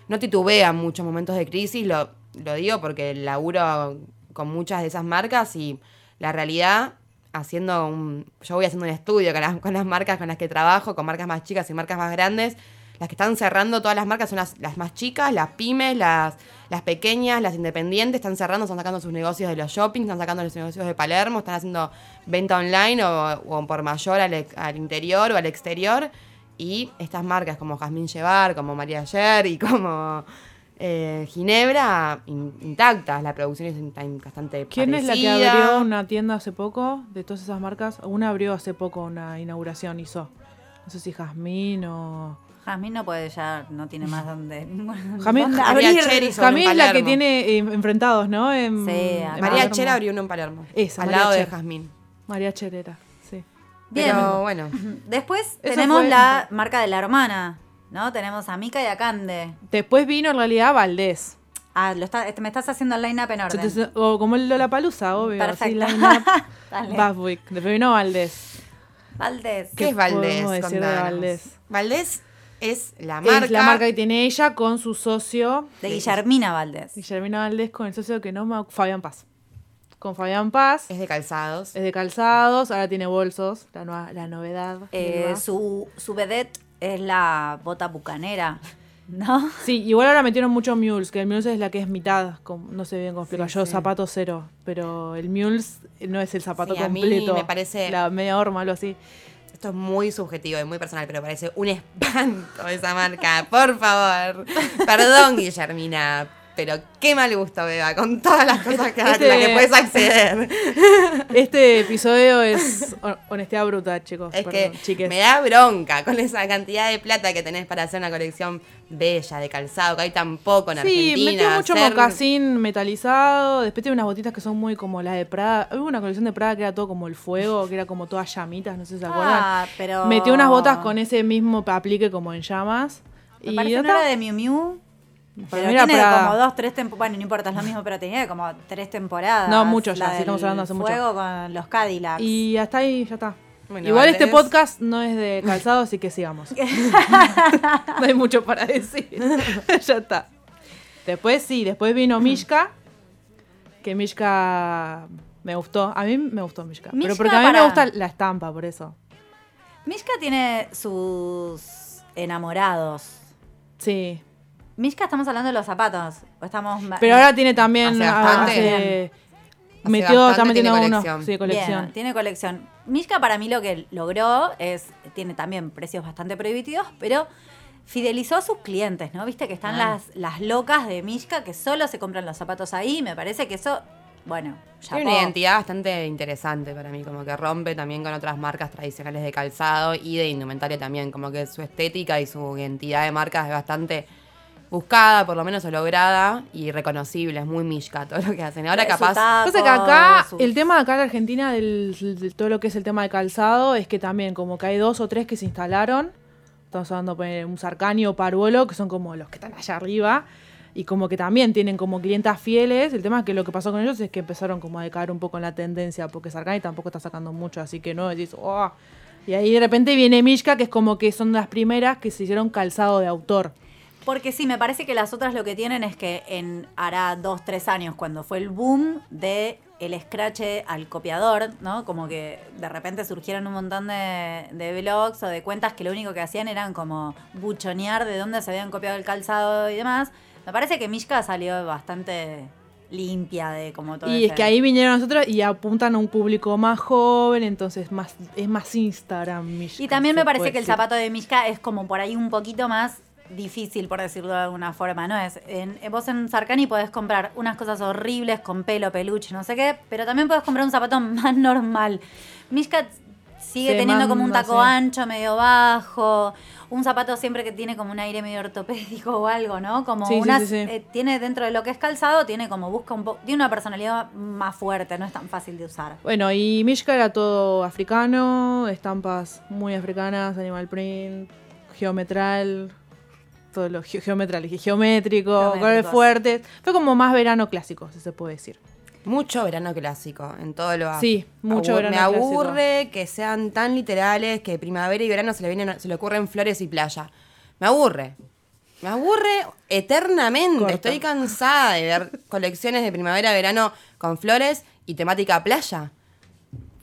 no titubean muchos momentos de crisis, lo, lo digo porque laburo con muchas de esas marcas y la realidad, haciendo un, yo voy haciendo un estudio con las, con las marcas con las que trabajo, con marcas más chicas y marcas más grandes, las que están cerrando todas las marcas son las, las más chicas, las pymes, las, las pequeñas, las independientes, están cerrando, están sacando sus negocios de los shoppings, están sacando los negocios de Palermo, están haciendo venta online o, o por mayor al, interior o al exterior. Y estas marcas como Jazmín Llevar, como María Ayer y como eh, Ginebra, in- intactas. La producción es bastante ¿Quién es la que abrió una tienda hace poco de todas esas marcas? Una abrió hace poco una inauguración, hizo. No sé si Jazmín o... Jazmín no puede ya, no tiene más donde. [laughs] Jazmín, dónde abrir. Es la que tiene eh, enfrentados, ¿no? En- Sí, en María Palermo. Cher abrió uno en Palermo. Esa, al María lado de. Jazmín. María Cher era, sí. Bien. Pero bueno. [laughs] Después Eso tenemos fue- la marca de la hermana, ¿no? Tenemos a Mika y a Cande. Después vino en realidad Valdés. Ah, lo está, este, me estás haciendo el line-up en orden. Entonces, o como el Lollapalooza, obvio. Perfecto. Así, line-up. [laughs] Después vino Valdés. Valdés. ¿Qué es Valdés? decir de. Valdés? Valdés es la marca. Es la marca que tiene ella con su socio, De Guillermina Valdés. Guillermina Valdés, con el socio que no me... Fabián Paz. Con Fabián Paz. Es de calzados. Es de calzados, ahora tiene bolsos, la, nueva- la novedad. Eh, su, su vedette es la bota bucanera, [laughs] ¿no? Sí, igual ahora metieron mucho Mules, que el Mules es la que es mitad, como- no sé bien cómo explicar Sí, yo, sí. zapato cero, pero el Mules no es el zapato Sí, a mí completo. me parece- La media horma, algo así. Esto es muy subjetivo y muy personal, pero parece un espanto esa marca. Por favor. Perdón, Guillermina. Pero qué mal gusto, Beba, con todas las cosas que, Este- las que puedes acceder. [laughs] Este episodio es hon- honestidad bruta, chicos. Es perdón, que chiques. me da bronca con esa cantidad de plata que tenés para hacer una colección bella de calzado, que hay tan poco en Sí, Argentina. metió mucho hacer- mocasín metalizado. Después tiene unas botitas que son muy como las de Prada. Hubo una colección de Prada que era todo como el fuego, que era como todas llamitas, no sé si se acuerdan. Ah, pero... Metió unas botas con ese mismo aplique como en llamas. Me y parece que no era de Miu Miu. Pero tiene Prada. como dos, tres temporadas. Bueno, no importa, es lo mismo, pero tenía como tres temporadas. No, mucho ya, sí, estamos hablando hace mucho. Fuego con los Cadillacs. Y hasta ahí ya está. Bueno, Igual este podcast no es de calzado, así que sigamos. [laughs] [laughs] no hay mucho para decir. [laughs] ya está. Después sí, después vino Mishka. Que Mishka me gustó. A mí me gustó Mishka. pero porque a mí me gusta la estampa, por eso. Mishka tiene sus enamorados. Sí. Mishka, estamos hablando de los zapatos. O estamos Pero ahora tiene también. Hace ah, bastante. hace- Hace metió, está metiendo tiene unos. colección. Sí, colección. Bien, tiene colección. Mishka para mí lo que logró es, tiene también precios bastante prohibitivos, pero fidelizó a sus clientes, ¿no? Viste que están Ah. las, las locas de Mishka que solo se compran los zapatos ahí. Me parece que eso, bueno, ya Tiene una identidad bastante interesante para mí, como que rompe también con otras marcas tradicionales de calzado y de indumentaria también, como que su estética y su identidad de marca es bastante buscada, por lo menos o lograda y reconocible, es muy mishka todo lo que hacen. Ahora capaz... taco, Pasa que acá, sus- el tema de acá en Argentina, del, de todo lo que es el tema de calzado, es que también como que hay dos o tres que se instalaron. Estamos hablando de un Sarcani o Paruolo, que son como los que están allá arriba. Y como que también tienen como clientas fieles. El tema es que lo que pasó con ellos es que empezaron como a decaer un poco en la tendencia, porque Sarcani tampoco está sacando mucho, así que no decís, "Oh". Y ahí de repente viene Mishka, que es como que son las primeras que se hicieron calzado de autor. Porque sí, me parece que las otras lo que tienen es que en hará dos, tres años, cuando fue el boom de el scratch al copiador, ¿no? Como que de repente surgieron un montón de, de blogs o de cuentas que lo único que hacían eran como buchonear de dónde se habían copiado el calzado y demás. Me parece que Mishka salió bastante limpia de como todo Y es que ahí vinieron nosotros y apuntan a un público más joven, entonces más es más Instagram. Mishka, Y también me parece que el zapato de Mishka es como por ahí un poquito más difícil, por decirlo de alguna forma, ¿no? es en, Vos en Sarkani podés comprar unas cosas horribles con pelo, peluche, no sé qué, pero también podés comprar un zapato [laughs] más normal. Mishka sigue Se teniendo como un taco sí. ancho, medio bajo, un zapato siempre que tiene como un aire medio ortopédico o algo, ¿no? Como Sí, sí, una, sí, sí. eh, tiene dentro de lo que es calzado, tiene como busca un poco, tiene una personalidad más fuerte, no es tan fácil de usar. Bueno, y Mishka era todo africano, estampas muy africanas, animal print, geometral, todo lo ge- geométrico, colores fuertes. Fue como más verano clásico, si se puede decir. Mucho verano clásico en todo lo Sí, mucho Abu- verano Me clásico. aburre que sean tan literales que primavera y verano se le vienen, se le ocurren flores y playa. Me aburre. Me aburre eternamente. Estoy cansada de ver [laughs] colecciones de primavera-verano con flores y temática playa.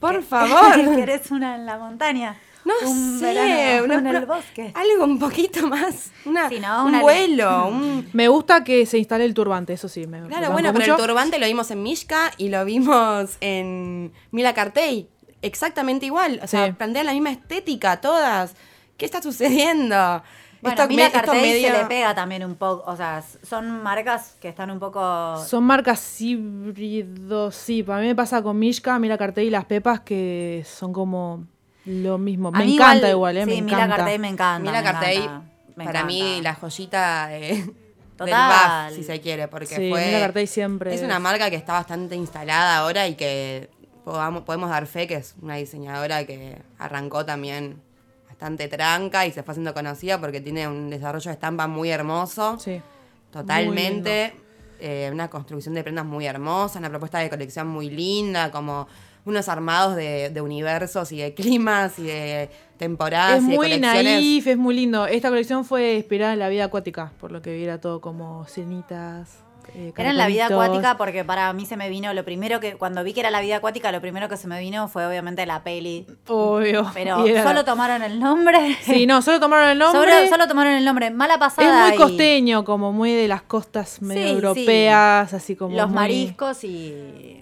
Por favor. [laughs] ¿Querés una en la montaña? No un sé, verano una en el pro- bosque. Algo un poquito más. Una, Sí, ¿no? Un Una- vuelo. un- Me gusta que se instale el turbante, eso sí. Me Claro, bueno, pero el turbante lo vimos en Mishka y lo vimos en Mila Cartey. Exactamente igual. O sea, Sí. plantean la misma estética todas. ¿Qué está sucediendo? Bueno, Esto Mila me- esto Cartey medio- se le pega también un poco, o sea, son marcas que están un poco... Son marcas híbridos, sí. Para mí me pasa con Mishka, Mira Cartel y las Pepas que son como lo mismo. Me encanta igual, ¿eh? Sí, me Mila encanta. Cartey me encanta. Mila me Cartey, encanta, me para mí, la joyita de, del Total. buff, si se quiere, porque Sí, fue... Mila Cartey siempre Es una marca que está bastante instalada ahora y que podamos, podemos dar fe que es una diseñadora que arrancó también bastante tranca y se fue haciendo conocida porque tiene un desarrollo de estampa muy hermoso. Sí. Totalmente. Eh, una construcción de prendas muy hermosa, una propuesta de colección muy linda, como unos armados de, de universos y de climas y de temporadas Es y de muy colecciones. naif, es muy lindo. Esta colección fue inspirada en la vida acuática, por lo que vi era todo como cenitas. eh, Era en la vida acuática porque para mí se me vino lo primero que, cuando vi que era la vida acuática, lo primero que se me vino fue obviamente la peli. Obvio. Pero [laughs] era- solo tomaron el nombre. Sí, no, solo tomaron el nombre. Solo, solo tomaron el nombre. Mala es pasada. muy y costeño, como muy de las costas medio Sí, sí. europeas, así como. Los muy- mariscos y.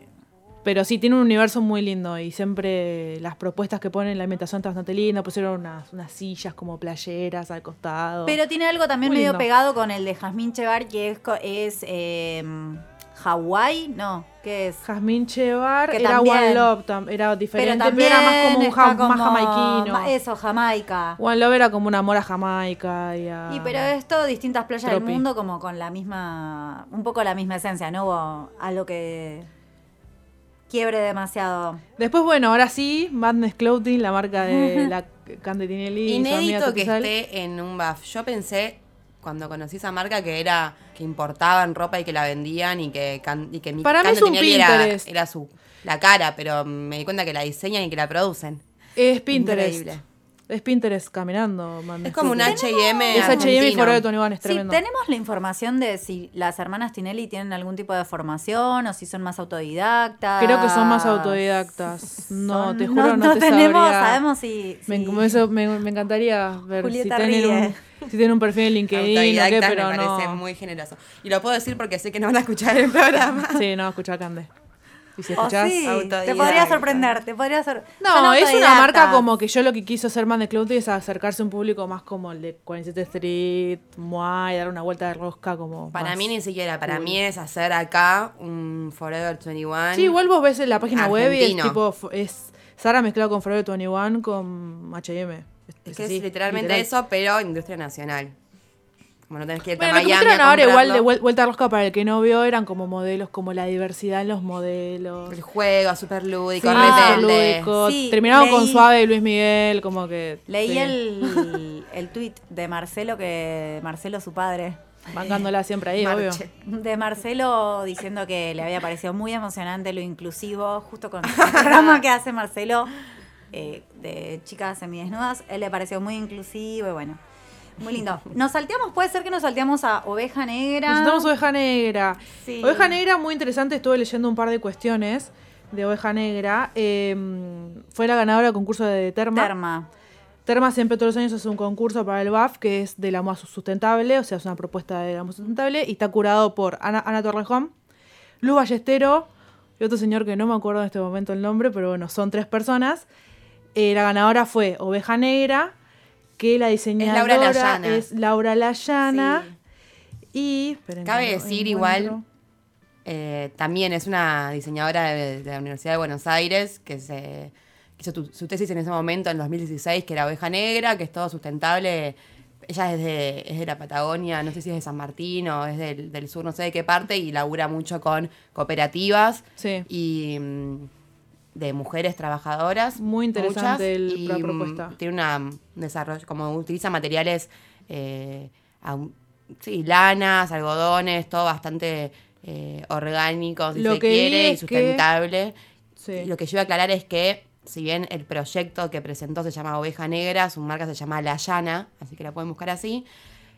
Pero sí, tiene un universo muy lindo y siempre las propuestas que ponen, la ambientación está bastante linda. Pusieron unas, unas sillas como playeras al costado. Pero tiene algo también Muy medio lindo. pegado con el de Jasmine Chevar, que es, es eh, Hawái, no, ¿qué es? Jasmine Chevar Que era también- One Love, tam- era diferente, pero, también era más como un más jamaiquino. ma- Eso, Jamaica. One Love era como un amor a Jamaica. Y, a- Y pero esto, distintas playas del mundo, como con la misma, un poco la misma esencia, no hubo algo que quiebre demasiado. Después, bueno, ahora sí, Madness Clothing, la marca de la Candy Tinelli. y su amiga Inédito que esté en un buff. Yo pensé cuando conocí esa marca que era que importaban ropa y que la vendían y que can- y que mi Para mí es un era su la cara, pero me di cuenta que la diseñan y que la producen. Es Pinterest. Increíble. Es Pinterest caminando, Madness Es como un. H&M Es H&M y. Forever 21, es Sí, tremendo. tenemos la información de si las hermanas Tinelli tienen algún tipo de formación o si son más autodidactas. Creo que son más autodidactas. No, Son- te juro, no, te tenemos, sabría. sabemos si... Me, si- como eso, me, me encantaría ver Julieta si tienen, ríe. un, si tienen un perfil en LinkedIn o qué, pero me parece no. muy generoso. Y lo puedo decir porque sé que no van a escuchar el programa. Sí, no, escucha Cande. Y si O escuchás. sí, te podría sorprender, te podría sor- No, es una marca como que yo lo que quiso hacer Man de Clothing es acercarse a un público más como el de 47 Street, Muay, dar una vuelta de rosca como. Para mí ni siquiera, para cool. mí es hacer acá un Forever 21. Sí, igual vos ves en la página web y es Argentino. tipo. Es Sara mezclado con Forever 21 con HM. Es que así, es literalmente literal. eso, pero industria nacional. Como no tenés que irte Bueno, a lo que Miami ahora igual de vuelta a rosca para el que no vio eran como modelos, como la diversidad en los modelos. El juego, súper lúdico, Sí, lúdico. Sí, Terminaron con Suave de Luis Miguel, como que. Leí sí, el, [laughs] el tweet de Marcelo, que Marcelo, su padre, Bancándola siempre ahí, obvio. De Marcelo diciendo que le había parecido muy emocionante lo inclusivo, justo con [laughs] el programa que hace Marcelo eh, de chicas semidesnudas, él le pareció muy inclusivo y bueno, muy lindo. Nos salteamos, puede ser que nos salteamos a Oveja Negra. Necesitamos Oveja Negra. Sí. Oveja Negra, muy interesante, estuve leyendo un par de cuestiones de Oveja Negra. Eh, fue la ganadora del concurso de Terma. Terma. Terma siempre todos los años hace un concurso para el BAF que es de la moda sustentable, o sea, es una propuesta de la moda sustentable, y está curado por Ana, Ana Torrejón, Luz Ballestero y otro señor que no me acuerdo en este momento el nombre, pero bueno, son tres personas. Eh, la ganadora fue Oveja Negra, que la diseñadora Laura Layana. es Laura Layana. Sí. Y. Cabe decir igual, eh, también es una diseñadora de, de la Universidad de Buenos Aires que se hizo tu- su tesis en ese momento, en 2016, que era oveja negra, que es todo sustentable. Ella es de, es de la Patagonia, no sé si es de San Martín o es del, del sur, no sé de qué parte, y labura mucho con cooperativas Sí. y mm, de mujeres trabajadoras. Muy interesante el- y, la propuesta. Tiene una, un desarrollo, como utiliza materiales, eh, sí, lanas, algodones, todo bastante eh, orgánico, si Lo se que quiere, y que- sustentable. Sí. Lo que yo iba a aclarar es que, si bien el proyecto que presentó se llama Oveja Negra, su marca se llama La Llana, así que la pueden buscar así.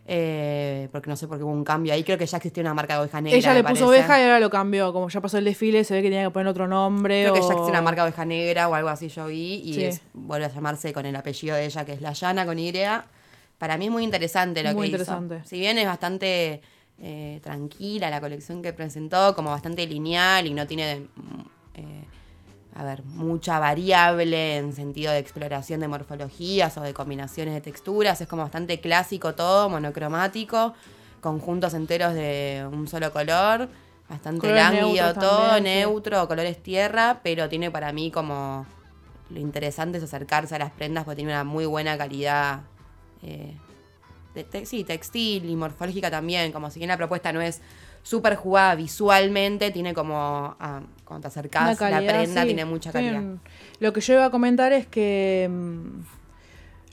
Eh, porque no sé por qué hubo un cambio ahí. Creo que ya existía una marca de oveja negra. Ella le puso parece. oveja y ahora lo cambió. Como ya pasó el desfile, se ve que tenía que poner otro nombre. Creo que ya existe una marca oveja negra o algo así yo vi y Sí. es- vuelve a llamarse con el apellido de ella que es La Llana con Y. Para mí es muy interesante lo Muy que interesante. hizo. Si bien es bastante eh, tranquila la colección que presentó, como bastante lineal y no tiene, mm, eh, a ver, mucha variable en sentido de exploración de morfologías o de combinaciones de texturas, es como bastante clásico todo, monocromático, conjuntos enteros de un solo color, bastante lánguido todo, también, sí. neutro, colores tierra, pero tiene para mí como lo interesante es acercarse a las prendas porque tiene una muy buena calidad. eh, de te- sí, textil y morfológica también, como si bien la propuesta no es súper jugada visualmente, tiene como, ah, cuando te acercás, la calidad, prenda sí. tiene mucha calidad. Tienen- Lo que yo iba a comentar es que mm,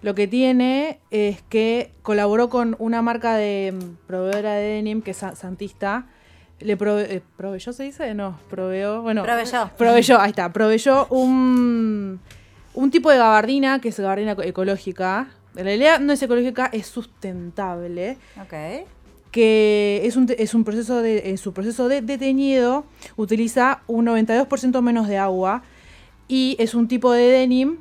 lo que tiene es que colaboró con una marca de mm, proveedora de denim, que es Sa- Santista. Le prove- eh, proveyó, se dice? No, proveó. Bueno, Proveyó. Proveyó, ahí está. Proveyó un, un tipo de gabardina, que es gabardina eco- ecológica. En realidad no es ecológica, es sustentable Ok. Que es un, es un proceso de, en su proceso de, de teñido utiliza un 92% menos de agua y es un tipo de denim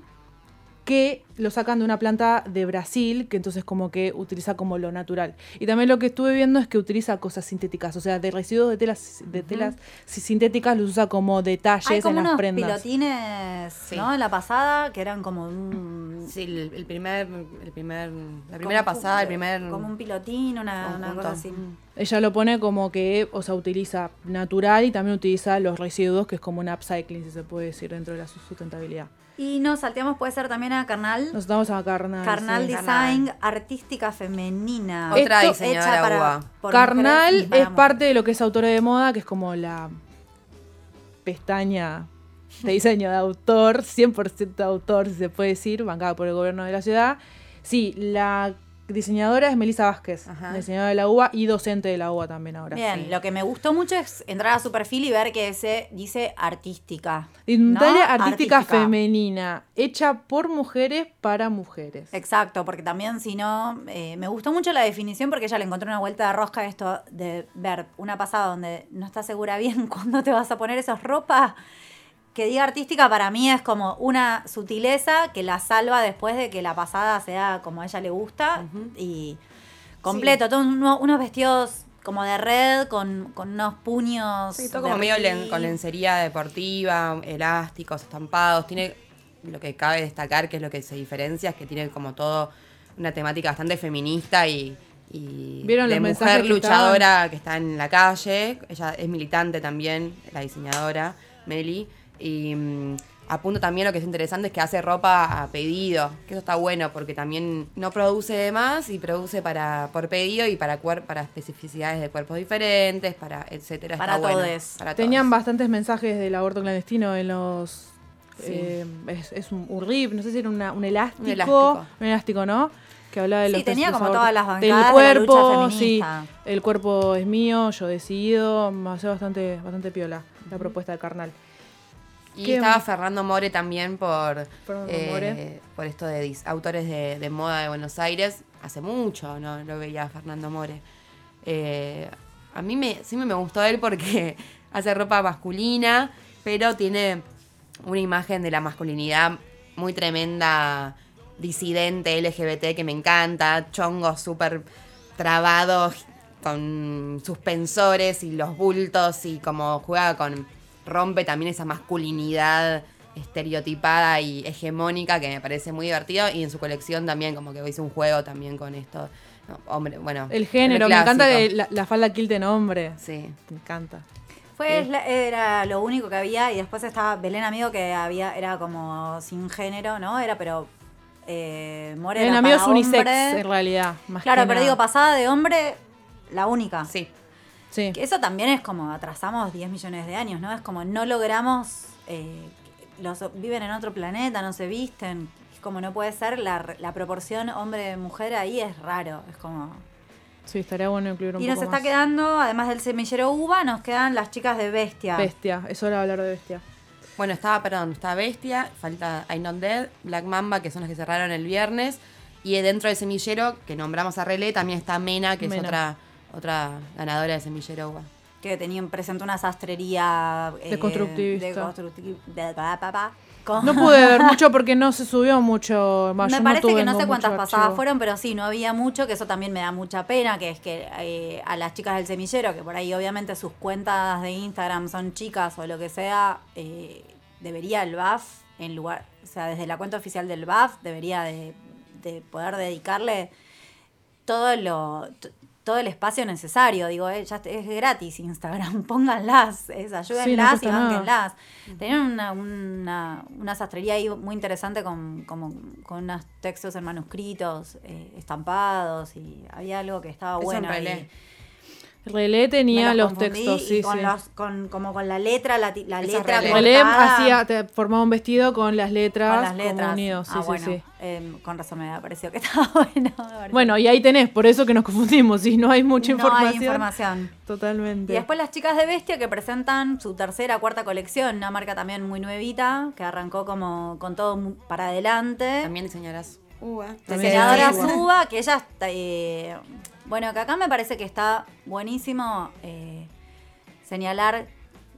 que lo sacan de una planta de Brasil, que entonces como que utiliza como lo natural. Y también lo que estuve viendo es que utiliza cosas sintéticas, o sea, de residuos de telas, de telas si- sintéticas los usa como detalles Hay como en las unos prendas. pilotines, Sí. ¿no? En la pasada, que eran como un... Sí, el, el primer, el primer, la primera como- pasada, el primer Como un pilotín, una, una cosa así. Ella lo pone como que, o sea, utiliza natural y también utiliza los residuos, que es como un upcycling, si se puede decir, dentro de la sustentabilidad. Y nos salteamos, puede ser también a Carnal. Nos estamos a Carnal. Carnal sí. Design Artística Femenina. Otra Esto- diseñadora hecha para- por Carnal para es parte de lo que es autora de moda, que es como la pestaña de diseño de autor, 100% de autor, si se puede decir, bancada por el gobierno de la ciudad. Sí, la diseñadora es Melissa Vázquez, Ajá. diseñadora de la UBA y docente de la UBA también ahora. Bien, Sí. lo que me gustó mucho es entrar a su perfil y ver que ese dice artística. Indumentaria ¿no? artística, femenina, hecha por mujeres para mujeres. Exacto, porque también si no, eh, me gustó mucho la definición porque ella le encontró una vuelta de rosca esto de ver una pasada donde no estás segura bien [laughs] cuándo te vas a poner esas ropas. Que diga artística para mí es como una sutileza que la salva después de que la pasada sea como a ella le gusta y completo, todos uno- unos vestidos como de red con, con unos puños. Sí, todo como medio len- con lencería deportiva, elásticos, estampados. Tiene lo que cabe destacar, que es lo que se diferencia, es que tiene como todo una temática bastante feminista y, y ¿Vieron de mujer que luchadora que está en la calle. Ella es militante también, la diseñadora, Meli. Y mm, apunto también lo que es interesante es que hace ropa a pedido, que eso está bueno porque también no produce de más y produce para por pedido y para cuer- para especificidades de cuerpos diferentes, para etcétera. Para está bueno. todes. Para Tenían bastantes mensajes del aborto clandestino en los. Sí. eh, es, es un, un rib, no sé si era una- un, elástico, un elástico. elástico. ¿no? Que hablaba de Sí, los tenía los como todas las Del bancadas de la lucha cuerpo, sí. El cuerpo es mío, yo decido. Me hace bastante, bastante piola la propuesta de Carnal. Y ¿Qué- estaba Fernando More también por, eh, More. por esto de dis- autores de, de moda de Buenos Aires. Hace mucho no lo veía a Fernando More. Eh, a mí me, siempre me gustó él porque [laughs] hace ropa masculina, pero tiene una imagen de la masculinidad muy tremenda, disidente, LGBT, que me encanta, chongos súper trabados con suspensores y los bultos y como juega con rompe también esa masculinidad estereotipada y hegemónica que me parece muy divertido y en su colección también como que hizo un juego también con esto no, hombre bueno El género, me encanta que la, la falda kilt en hombre. sí Me encanta. Fue, la- era lo único que había y después estaba Belén Amigo que había, era como sin género, ¿no? Era pero eh, era amigos para unisex, hombre. en realidad. Más Claro, que pero nada. digo, pasada de hombre, la única. Sí. Sí. Que eso también es como atrasamos 10 millones de años, ¿no? Es como no logramos, eh, los viven en otro planeta, no se visten. Es como no puede ser, la, la proporción hombre-mujer ahí es raro. Es como... Sí, estaría bueno incluir un Y nos está más. quedando, además del semillero uva, nos quedan las chicas de Bestia. Bestia, es hora de hablar de bestia. Bueno, estaba, perdón, estaba Bestia, falta I Not Dead, Black Mamba, que son las que cerraron el viernes. Y dentro del semillero, que nombramos a Relé, también está Mena, que es otra, otra ganadora de semillero uva. que tenían presentó una sastrería eh, de- pa, pa, pa, con- No pude ver mucho [laughs] porque no se subió mucho. me parece que no sé cuántas pasadas archivo. fueron, pero sí, no había mucho, que eso también me da mucha pena, que es que eh, a las chicas del semillero, que por ahí obviamente sus cuentas de Instagram son chicas o lo que sea, eh, debería el BAF, en lugar, o sea, desde la cuenta oficial del BAF, debería de, de poder dedicarle todo lo todo el espacio necesario. Digo, eh, ya es gratis Instagram, [laughs] pónganlas, es, ayúdenlas y bánquenlas. Tenían una, una, una sastrería ahí muy interesante con, como, con unos textos en manuscritos, eh, estampados, y había algo que estaba Eso bueno. Relé. Tenía Me los textos, y sí, con sí. los, con, como con la letra, la, letra Relé. Hacía, te formaba un vestido con las letras, con las letras. unidos, sí, ah, sí, bueno, sí. em, con razón me pareció que [laughs] estaba bueno. Bueno, y ahí tenés, por eso que nos confundimos, si no hay mucha no información. hay información. Totalmente. Y después las chicas de Bestia que presentan su tercera, cuarta colección, una marca también muy nuevita, que arrancó como con todo para adelante. También diseñarás uva. También Diseñadora diseñadora Suba, que ella está, eh, bueno, que acá me parece que está buenísimo eh, señalar,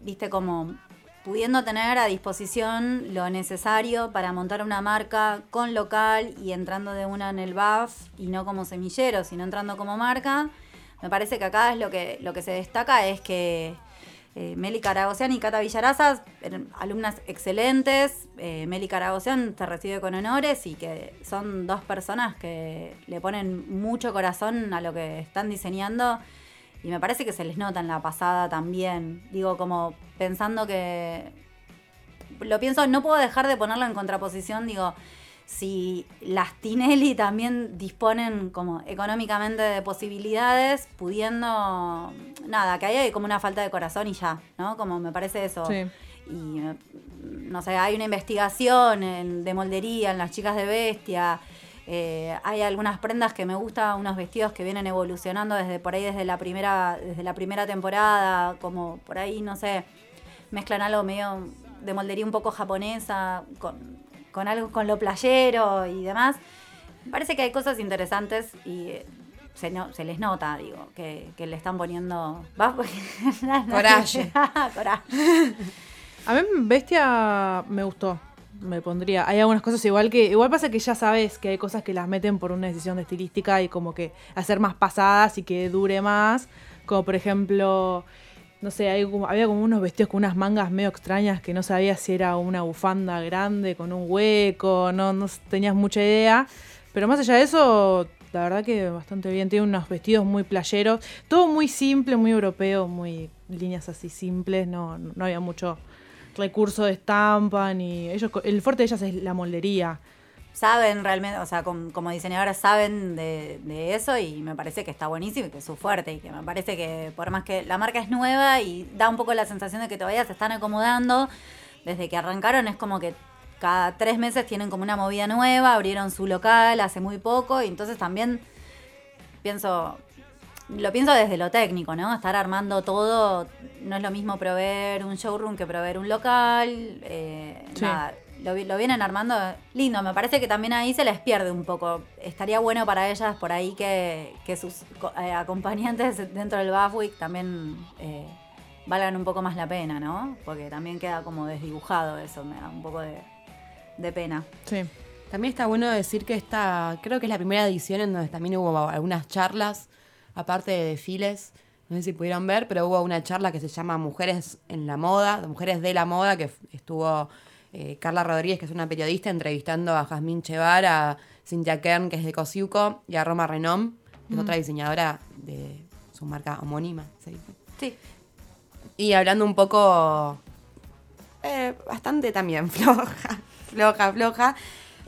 viste, como pudiendo tener a disposición lo necesario para montar una marca con local y entrando de una en el BAF y no como semillero, sino entrando como marca. Me parece que acá es lo que, lo que se destaca es que eh, Meli Caragosian y Cata Villaraza, eran alumnas excelentes. Eh, Meli Caragosian te recibe con honores y que son dos personas que le ponen mucho corazón a lo que están diseñando. Y me parece que se les nota en la pasada también. Digo, como pensando que. Lo pienso, no puedo dejar de ponerlo en contraposición. Digo, si las Tinelli también disponen como económicamente de posibilidades, pudiendo, nada, que hay como una falta de corazón y ya, ¿no? Como me parece eso. Sí. Y, no sé, hay una investigación en- de moldería en las chicas de bestia. eh, hay algunas prendas que me gustan, unos vestidos que vienen evolucionando desde por ahí, desde la primera, desde la primera temporada, como por ahí, no sé, mezclan algo medio de moldería un poco japonesa, con, con algo con lo playero y demás. Me parece que hay cosas interesantes y eh, se, no- se les nota, digo, que, que le están poniendo... ¿Va? [laughs] Coraje. [laughs] Coraje. A mí Bestia me gustó. Me pondría. Hay algunas cosas igual que. Igual pasa que ya sabes que hay cosas que las meten por una decisión de estilística y como que hacer más pasadas y que dure más. Como por ejemplo. No sé, había como unos vestidos con unas mangas medio extrañas que no sabía si era una bufanda grande con un hueco, no, no tenías mucha idea. Pero más allá de eso, la verdad que bastante bien. Tiene unos vestidos muy playeros. Todo muy simple, muy europeo, muy líneas así simples. No, no había mucho recurso de estampa ni ellos el fuerte de ellas es la moldería saben realmente, o sea, com- como diseñadoras saben de, de eso y me parece que está buenísimo y que es su fuerte y que me parece que por más que la marca es nueva y da un poco la sensación de que todavía se están acomodando, desde que arrancaron es como que cada tres meses tienen como una movida nueva, abrieron su local hace muy poco y entonces también pienso, lo pienso desde lo técnico, ¿no? Estar armando todo, no es lo mismo proveer un showroom que proveer un local, eh, Sí. nada, lo, vi- lo vienen armando lindo, me parece que también ahí se les pierde un poco. Estaría bueno para ellas por ahí que, que sus eh, acompañantes [laughs] dentro del Buffwick también eh, valgan un poco más la pena, ¿no? Porque también queda como desdibujado eso, me da un poco de, de pena. sí También está bueno decir que esta, creo que es la primera edición en donde también hubo algunas charlas, aparte de desfiles. No sé si pudieron ver, pero hubo una charla que se llama Mujeres en la Moda, Mujeres de la Moda, que estuvo eh, Carla Rodríguez, que es una periodista, entrevistando a Jazmín Chevar, a Cynthia Kern, que es de Cosiuco, y a Roma Renom, que es otra diseñadora de su marca homónima. ¿se dice? Sí. Y hablando un poco, eh, bastante también [laughs] floja, floja, floja.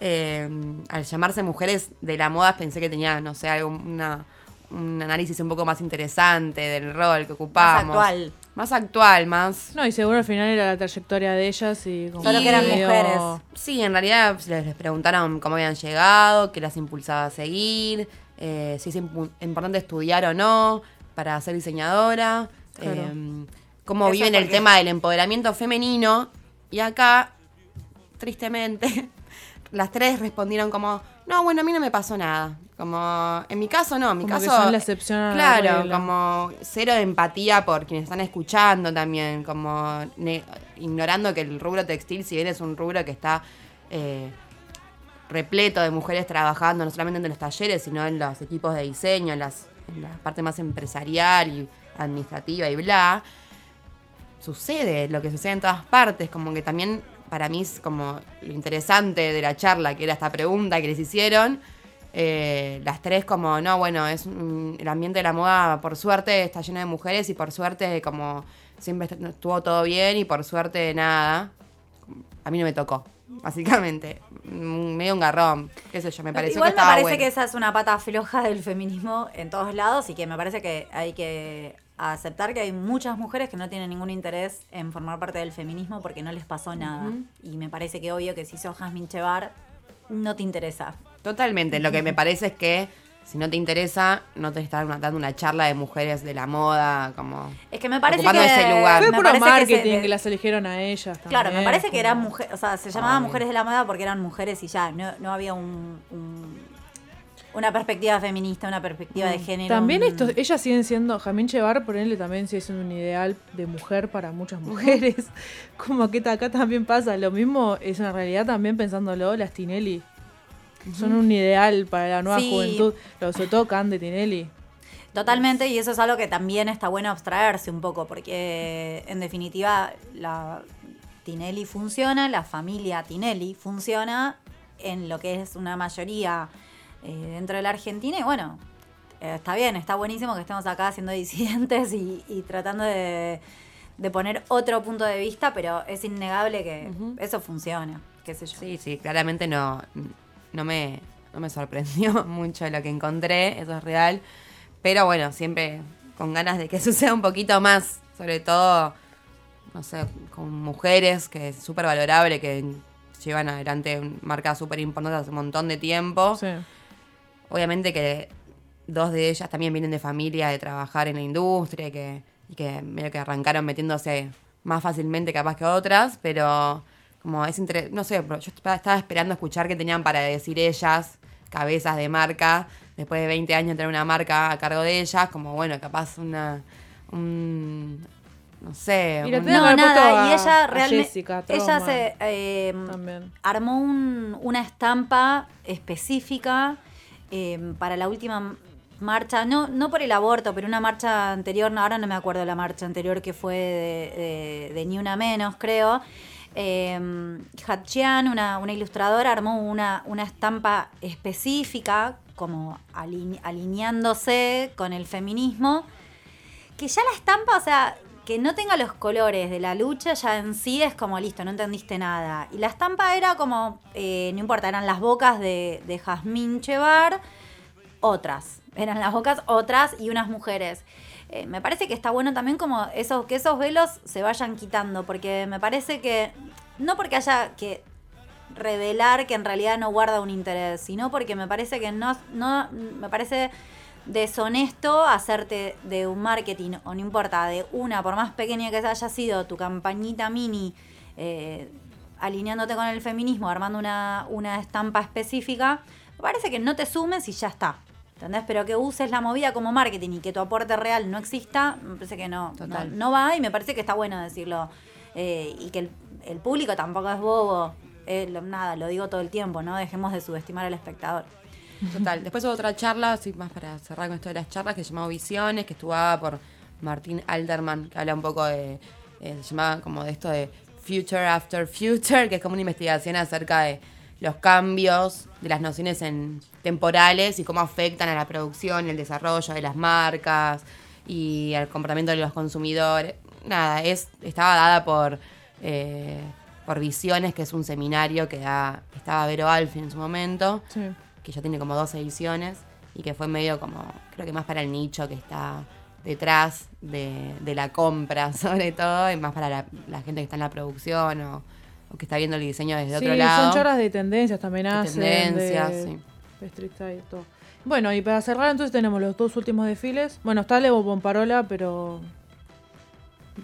eh, al llamarse mujeres de la moda pensé que tenía, no sé, algo, una- un análisis un poco más interesante del rol que ocupamos. actual. Más actual, más... No, y seguro al final era la trayectoria de ellas y como Solo que eran medio- mujeres. Sí, en realidad pues, les, les preguntaron cómo habían llegado, qué las impulsaba a seguir, eh, si es impu- importante estudiar o no para ser diseñadora, Claro. eh, cómo Eso viven el porque- tema del empoderamiento femenino. Y acá, tristemente, [laughs] las tres respondieron como, no, bueno, a mí no me pasó nada. Como, en mi caso no, en mi Como que caso... son la excepción la Claro, como cero de empatía por quienes están escuchando también, como ne- ignorando que el rubro textil, si bien es un rubro que está eh, repleto de mujeres trabajando, no solamente en los talleres, sino en los equipos de diseño, en, las, en la parte más empresarial y administrativa y bla, sucede lo que sucede en todas partes, como que también para mí es como lo interesante de la charla, que era esta pregunta que les hicieron, eh, las tres como, no, bueno, es un- el ambiente de la moda por suerte está lleno de mujeres y por suerte como siempre est- estuvo todo bien y por suerte nada. A mí no me tocó, básicamente. Mm, Medio un garrón, qué sé yo, me pareció Igual que me estaba parece bueno. que esa es una pata floja del feminismo en todos lados y que me parece que hay que aceptar que hay muchas mujeres que no tienen ningún interés en formar parte del feminismo porque no les pasó nada. Y me parece que obvio que si sos Jasmine Chevar, no te interesa. Totalmente, lo que me parece es que si no te interesa, no te están dando una charla de mujeres de la moda, como... Es que me parece Ocupando que ese lugar. Fue puro que marketing se- que, las eligieron a ellas también. Claro, me parece que eran mujeres, o sea, se llamaban Obvio. mujeres de la moda porque eran mujeres y ya, no, no había un, un- una perspectiva feminista, una perspectiva de género. También estos, ellas siguen siendo, Jamín Chevar, por él también sigue siendo un ideal de mujer para muchas mujeres. [laughs] Como que acá también pasa. Lo mismo es una realidad también pensándolo, las Tinelli. Son un ideal para la nueva Sí. juventud. Lo, sobre todo Cande Tinelli. Totalmente, y eso es algo que también está bueno abstraerse un poco, porque en definitiva la Tinelli funciona, la familia Tinelli funciona en lo que es una mayoría eh, dentro de la Argentina, y bueno, eh, está bien, está buenísimo que estemos acá siendo disidentes y, y tratando de, de poner otro punto de vista, pero es innegable que eso funciona, qué sé yo. Sí, sí, claramente no, no, me, no me sorprendió [laughs] mucho lo que encontré, eso es real. Pero bueno, siempre con ganas de que [laughs] suceda un poquito más, sobre todo, no sé, con mujeres, que es súper valorable, que llevan adelante marcas súper importantes hace un montón de tiempo. Sí. Obviamente que dos de ellas también vienen de familia, de trabajar en la industria, y que, y que medio que arrancaron metiéndose más fácilmente capaz que otras, pero como es inter- no sé, pero yo estaba esperando escuchar qué tenían para decir ellas, cabezas de marca, después de 20 años tener una marca a cargo de ellas, como bueno, capaz una, un, no sé, Y un- No, nada, a- y ella realmente. Jessica Ella se. eh, armó un- una estampa específica eh, para la última marcha, no, no por el aborto, pero una marcha anterior, ahora no me acuerdo la marcha anterior que fue de, Ni Una Menos, creo. Eh, Hatchian, una, una ilustradora, armó una, una estampa específica, como aline- alineándose con el feminismo que ya la estampa, o sea, que no tenga los colores de la lucha ya en sí es como listo, no entendiste nada. Y la estampa era como, eh, no importa, eran las bocas de, de Jazmín Chevar, otras. Eran las bocas otras y unas mujeres. Eh, me parece que está bueno también como esos, que esos velos se vayan quitando, porque me parece que, no porque haya que revelar que en realidad no guarda un interés, sino porque me parece que no, no me parece deshonesto hacerte de un marketing, o no importa, de una, por más pequeña que haya sido tu campañita mini, eh, alineándote con el feminismo, armando una, una estampa específica, me parece que no te sumes y ya está. ¿Entendés? Pero que uses la movida como marketing y que tu aporte real no exista, me parece que no, no, Total. no va y me parece que está bueno decirlo. Eh, y que el, el público tampoco es bobo. Eh, lo- nada, lo digo todo el tiempo, ¿no? Dejemos de subestimar al espectador. Total. Después hubo otra charla, así más para cerrar con esto de las charlas, que se llamaba Visiones, que estuvo por Martín Alterman, que habla un poco de, eh, se llamaba como de esto de Future After Future, que es como una investigación acerca de los cambios de las nociones en temporales y cómo afectan a la producción, el desarrollo de las marcas y al comportamiento de los consumidores. nada, es, estaba dada por, eh, por Visiones, que es un seminario que da, estaba Vero Alfi en su momento, Sí. Que ya tiene como dos ediciones, y que fue medio como, creo que más para el nicho que está detrás de, de la compra, [laughs] sobre todo, y más para la, la gente que está en la producción o, o que está viendo el diseño desde Sí, otro lado. son charlas de tendencias también De hacen. tendencias, de- sí. de street style y todo. Bueno, y para cerrar entonces tenemos los dos últimos desfiles. Bueno, está Levo Pomparola, pero...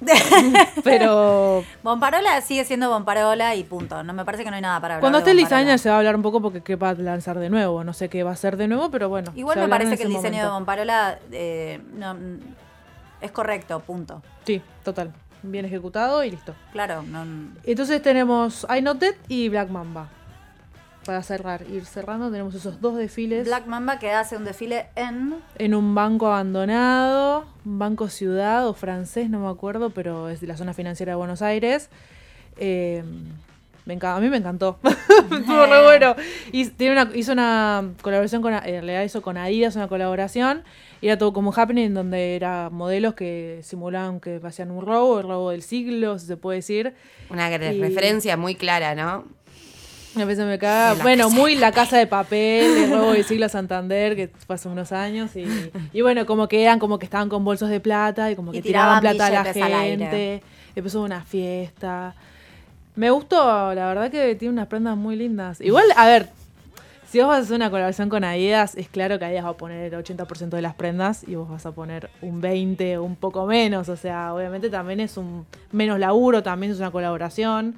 [laughs] pero Bomparola sigue siendo Bomparola y punto. No me parece que no hay nada para hablar. cuando esté el designer se va a hablar un poco porque qué va a lanzar de nuevo. No sé qué va a hacer de nuevo, pero bueno. Igual me parece que el diseño de. Bomparola eh, no, mm, es correcto, punto. Sí, total. Bien ejecutado y listo. Claro, no, Entonces tenemos I Not Dead y Black Mamba. Para cerrar, ir cerrando, tenemos esos dos desfiles Black Mamba que hace un desfile en en un banco abandonado, un banco ciudad o francés, no me acuerdo, pero es de la zona financiera de Buenos Aires. Eh, me a mí me encantó. [laughs] Estuvo re bueno. Y tiene una, hizo una colaboración con, en realidad hizo con Adidas una colaboración. Y era todo como happening donde era modelos que simulaban que hacían un robo, el robo del siglo, si se puede decir. Una Y- referencia muy clara, ¿no? A veces me caga. Bueno, muy la casa de papel, el robo del siglo Santander, que fue hace unos años. Y, y bueno, como que eran como que estaban con bolsos de plata y como que Y tiraban tiraban plata a la gente. Empezó una fiesta. Me gustó, la verdad que tiene unas prendas muy lindas. Igual, a ver, si vos vas a hacer una colaboración con Adidas, es claro que Adidas va a poner el 80% de las prendas y vos vas a poner un 20 o un poco menos. O sea, obviamente también es un menos laburo, también es una colaboración.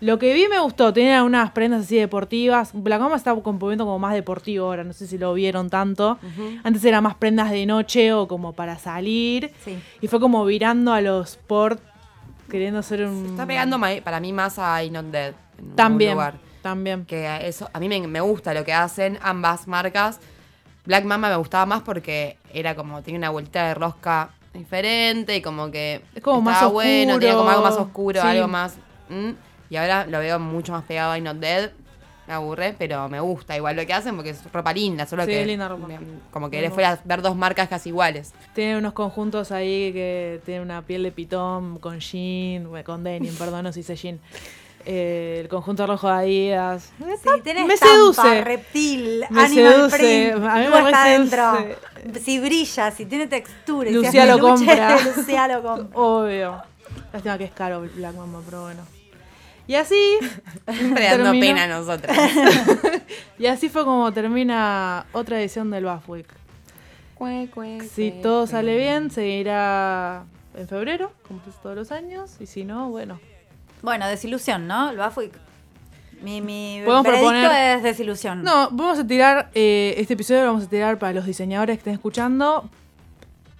Lo que vi me gustó, tenía unas prendas así deportivas. Black Mamba está componiendo como más deportivo ahora, no sé si lo vieron tanto. Antes era más prendas de noche o como para salir. Sí. Y fue como virando a los sport, queriendo hacer un... Está pegando para mí más a I Not Dead. en También, lugar. también. Que eso, a mí me, me gusta lo que hacen ambas marcas. Black Mamba me gustaba más porque era como, tiene una vuelta de rosca diferente y como que Es como más estaba bueno, tenía como algo más oscuro, oscuro, sí. algo más... mm, y ahora lo veo mucho más pegado a I Not Dead. Me aburre, pero me gusta igual lo que hacen porque es ropa linda, solo Sí, que linda ropa. como que Me le fuera a ver dos marcas casi iguales. Tiene unos conjuntos ahí que tienen una piel de pitón con jean, bueno, con denim, [laughs] perdón, no se dice jean. Eh, el conjunto rojo de Adidas. Sí, tiene me estampa, seduce. reptil, Me animal seduce, print. a mí me está adentro. Si brilla, si tiene textura. y si Lucía hace lo compra. [laughs] Lucía lo compra. Obvio. Lástima que es caro el Black Mamba, pero bueno. Y así, Siempre dando Terminó. pena a nosotras. [laughs] y así fue como termina otra edición del BAF Week. Si todo sale bien, seguirá en febrero, como es todos los años. Y si no, bueno. Bueno, desilusión, ¿no? El Bafwick. Mi, mi proponer- es desilusión. No, vamos a tirar, eh, este episodio lo vamos a tirar para los diseñadores que estén escuchando.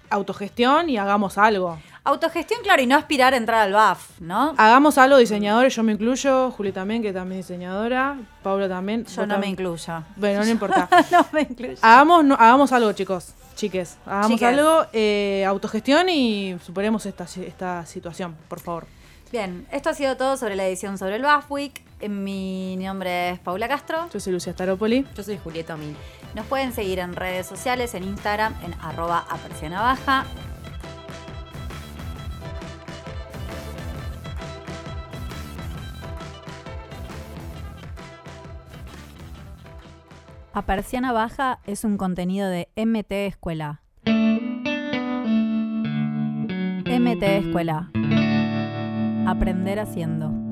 Autogestión y hagamos algo. Autogestión, claro, y no aspirar a entrar al BAF, ¿no? Hagamos algo, diseñadores, yo me incluyo, Juli también, que también es diseñadora, Paula también. Yo no me incluyo. Bueno, no [laughs] importa. no me incluyo. hagamos, no- hagamos algo, chicos, chiques. Hagamos Chiques. algo, eh, autogestión y superemos esta, si- esta situación, por favor. Bien, esto ha sido todo sobre la edición sobre el BAF Week. Eh, Mi nombre es Paula Castro. Yo soy Lucia Staropoli. Yo soy Julieta Mil. Nos pueden seguir en redes sociales, en Instagram, en arroba baja. A Persiana Baja es un contenido de MT Escuela. MT Escuela. Aprender haciendo.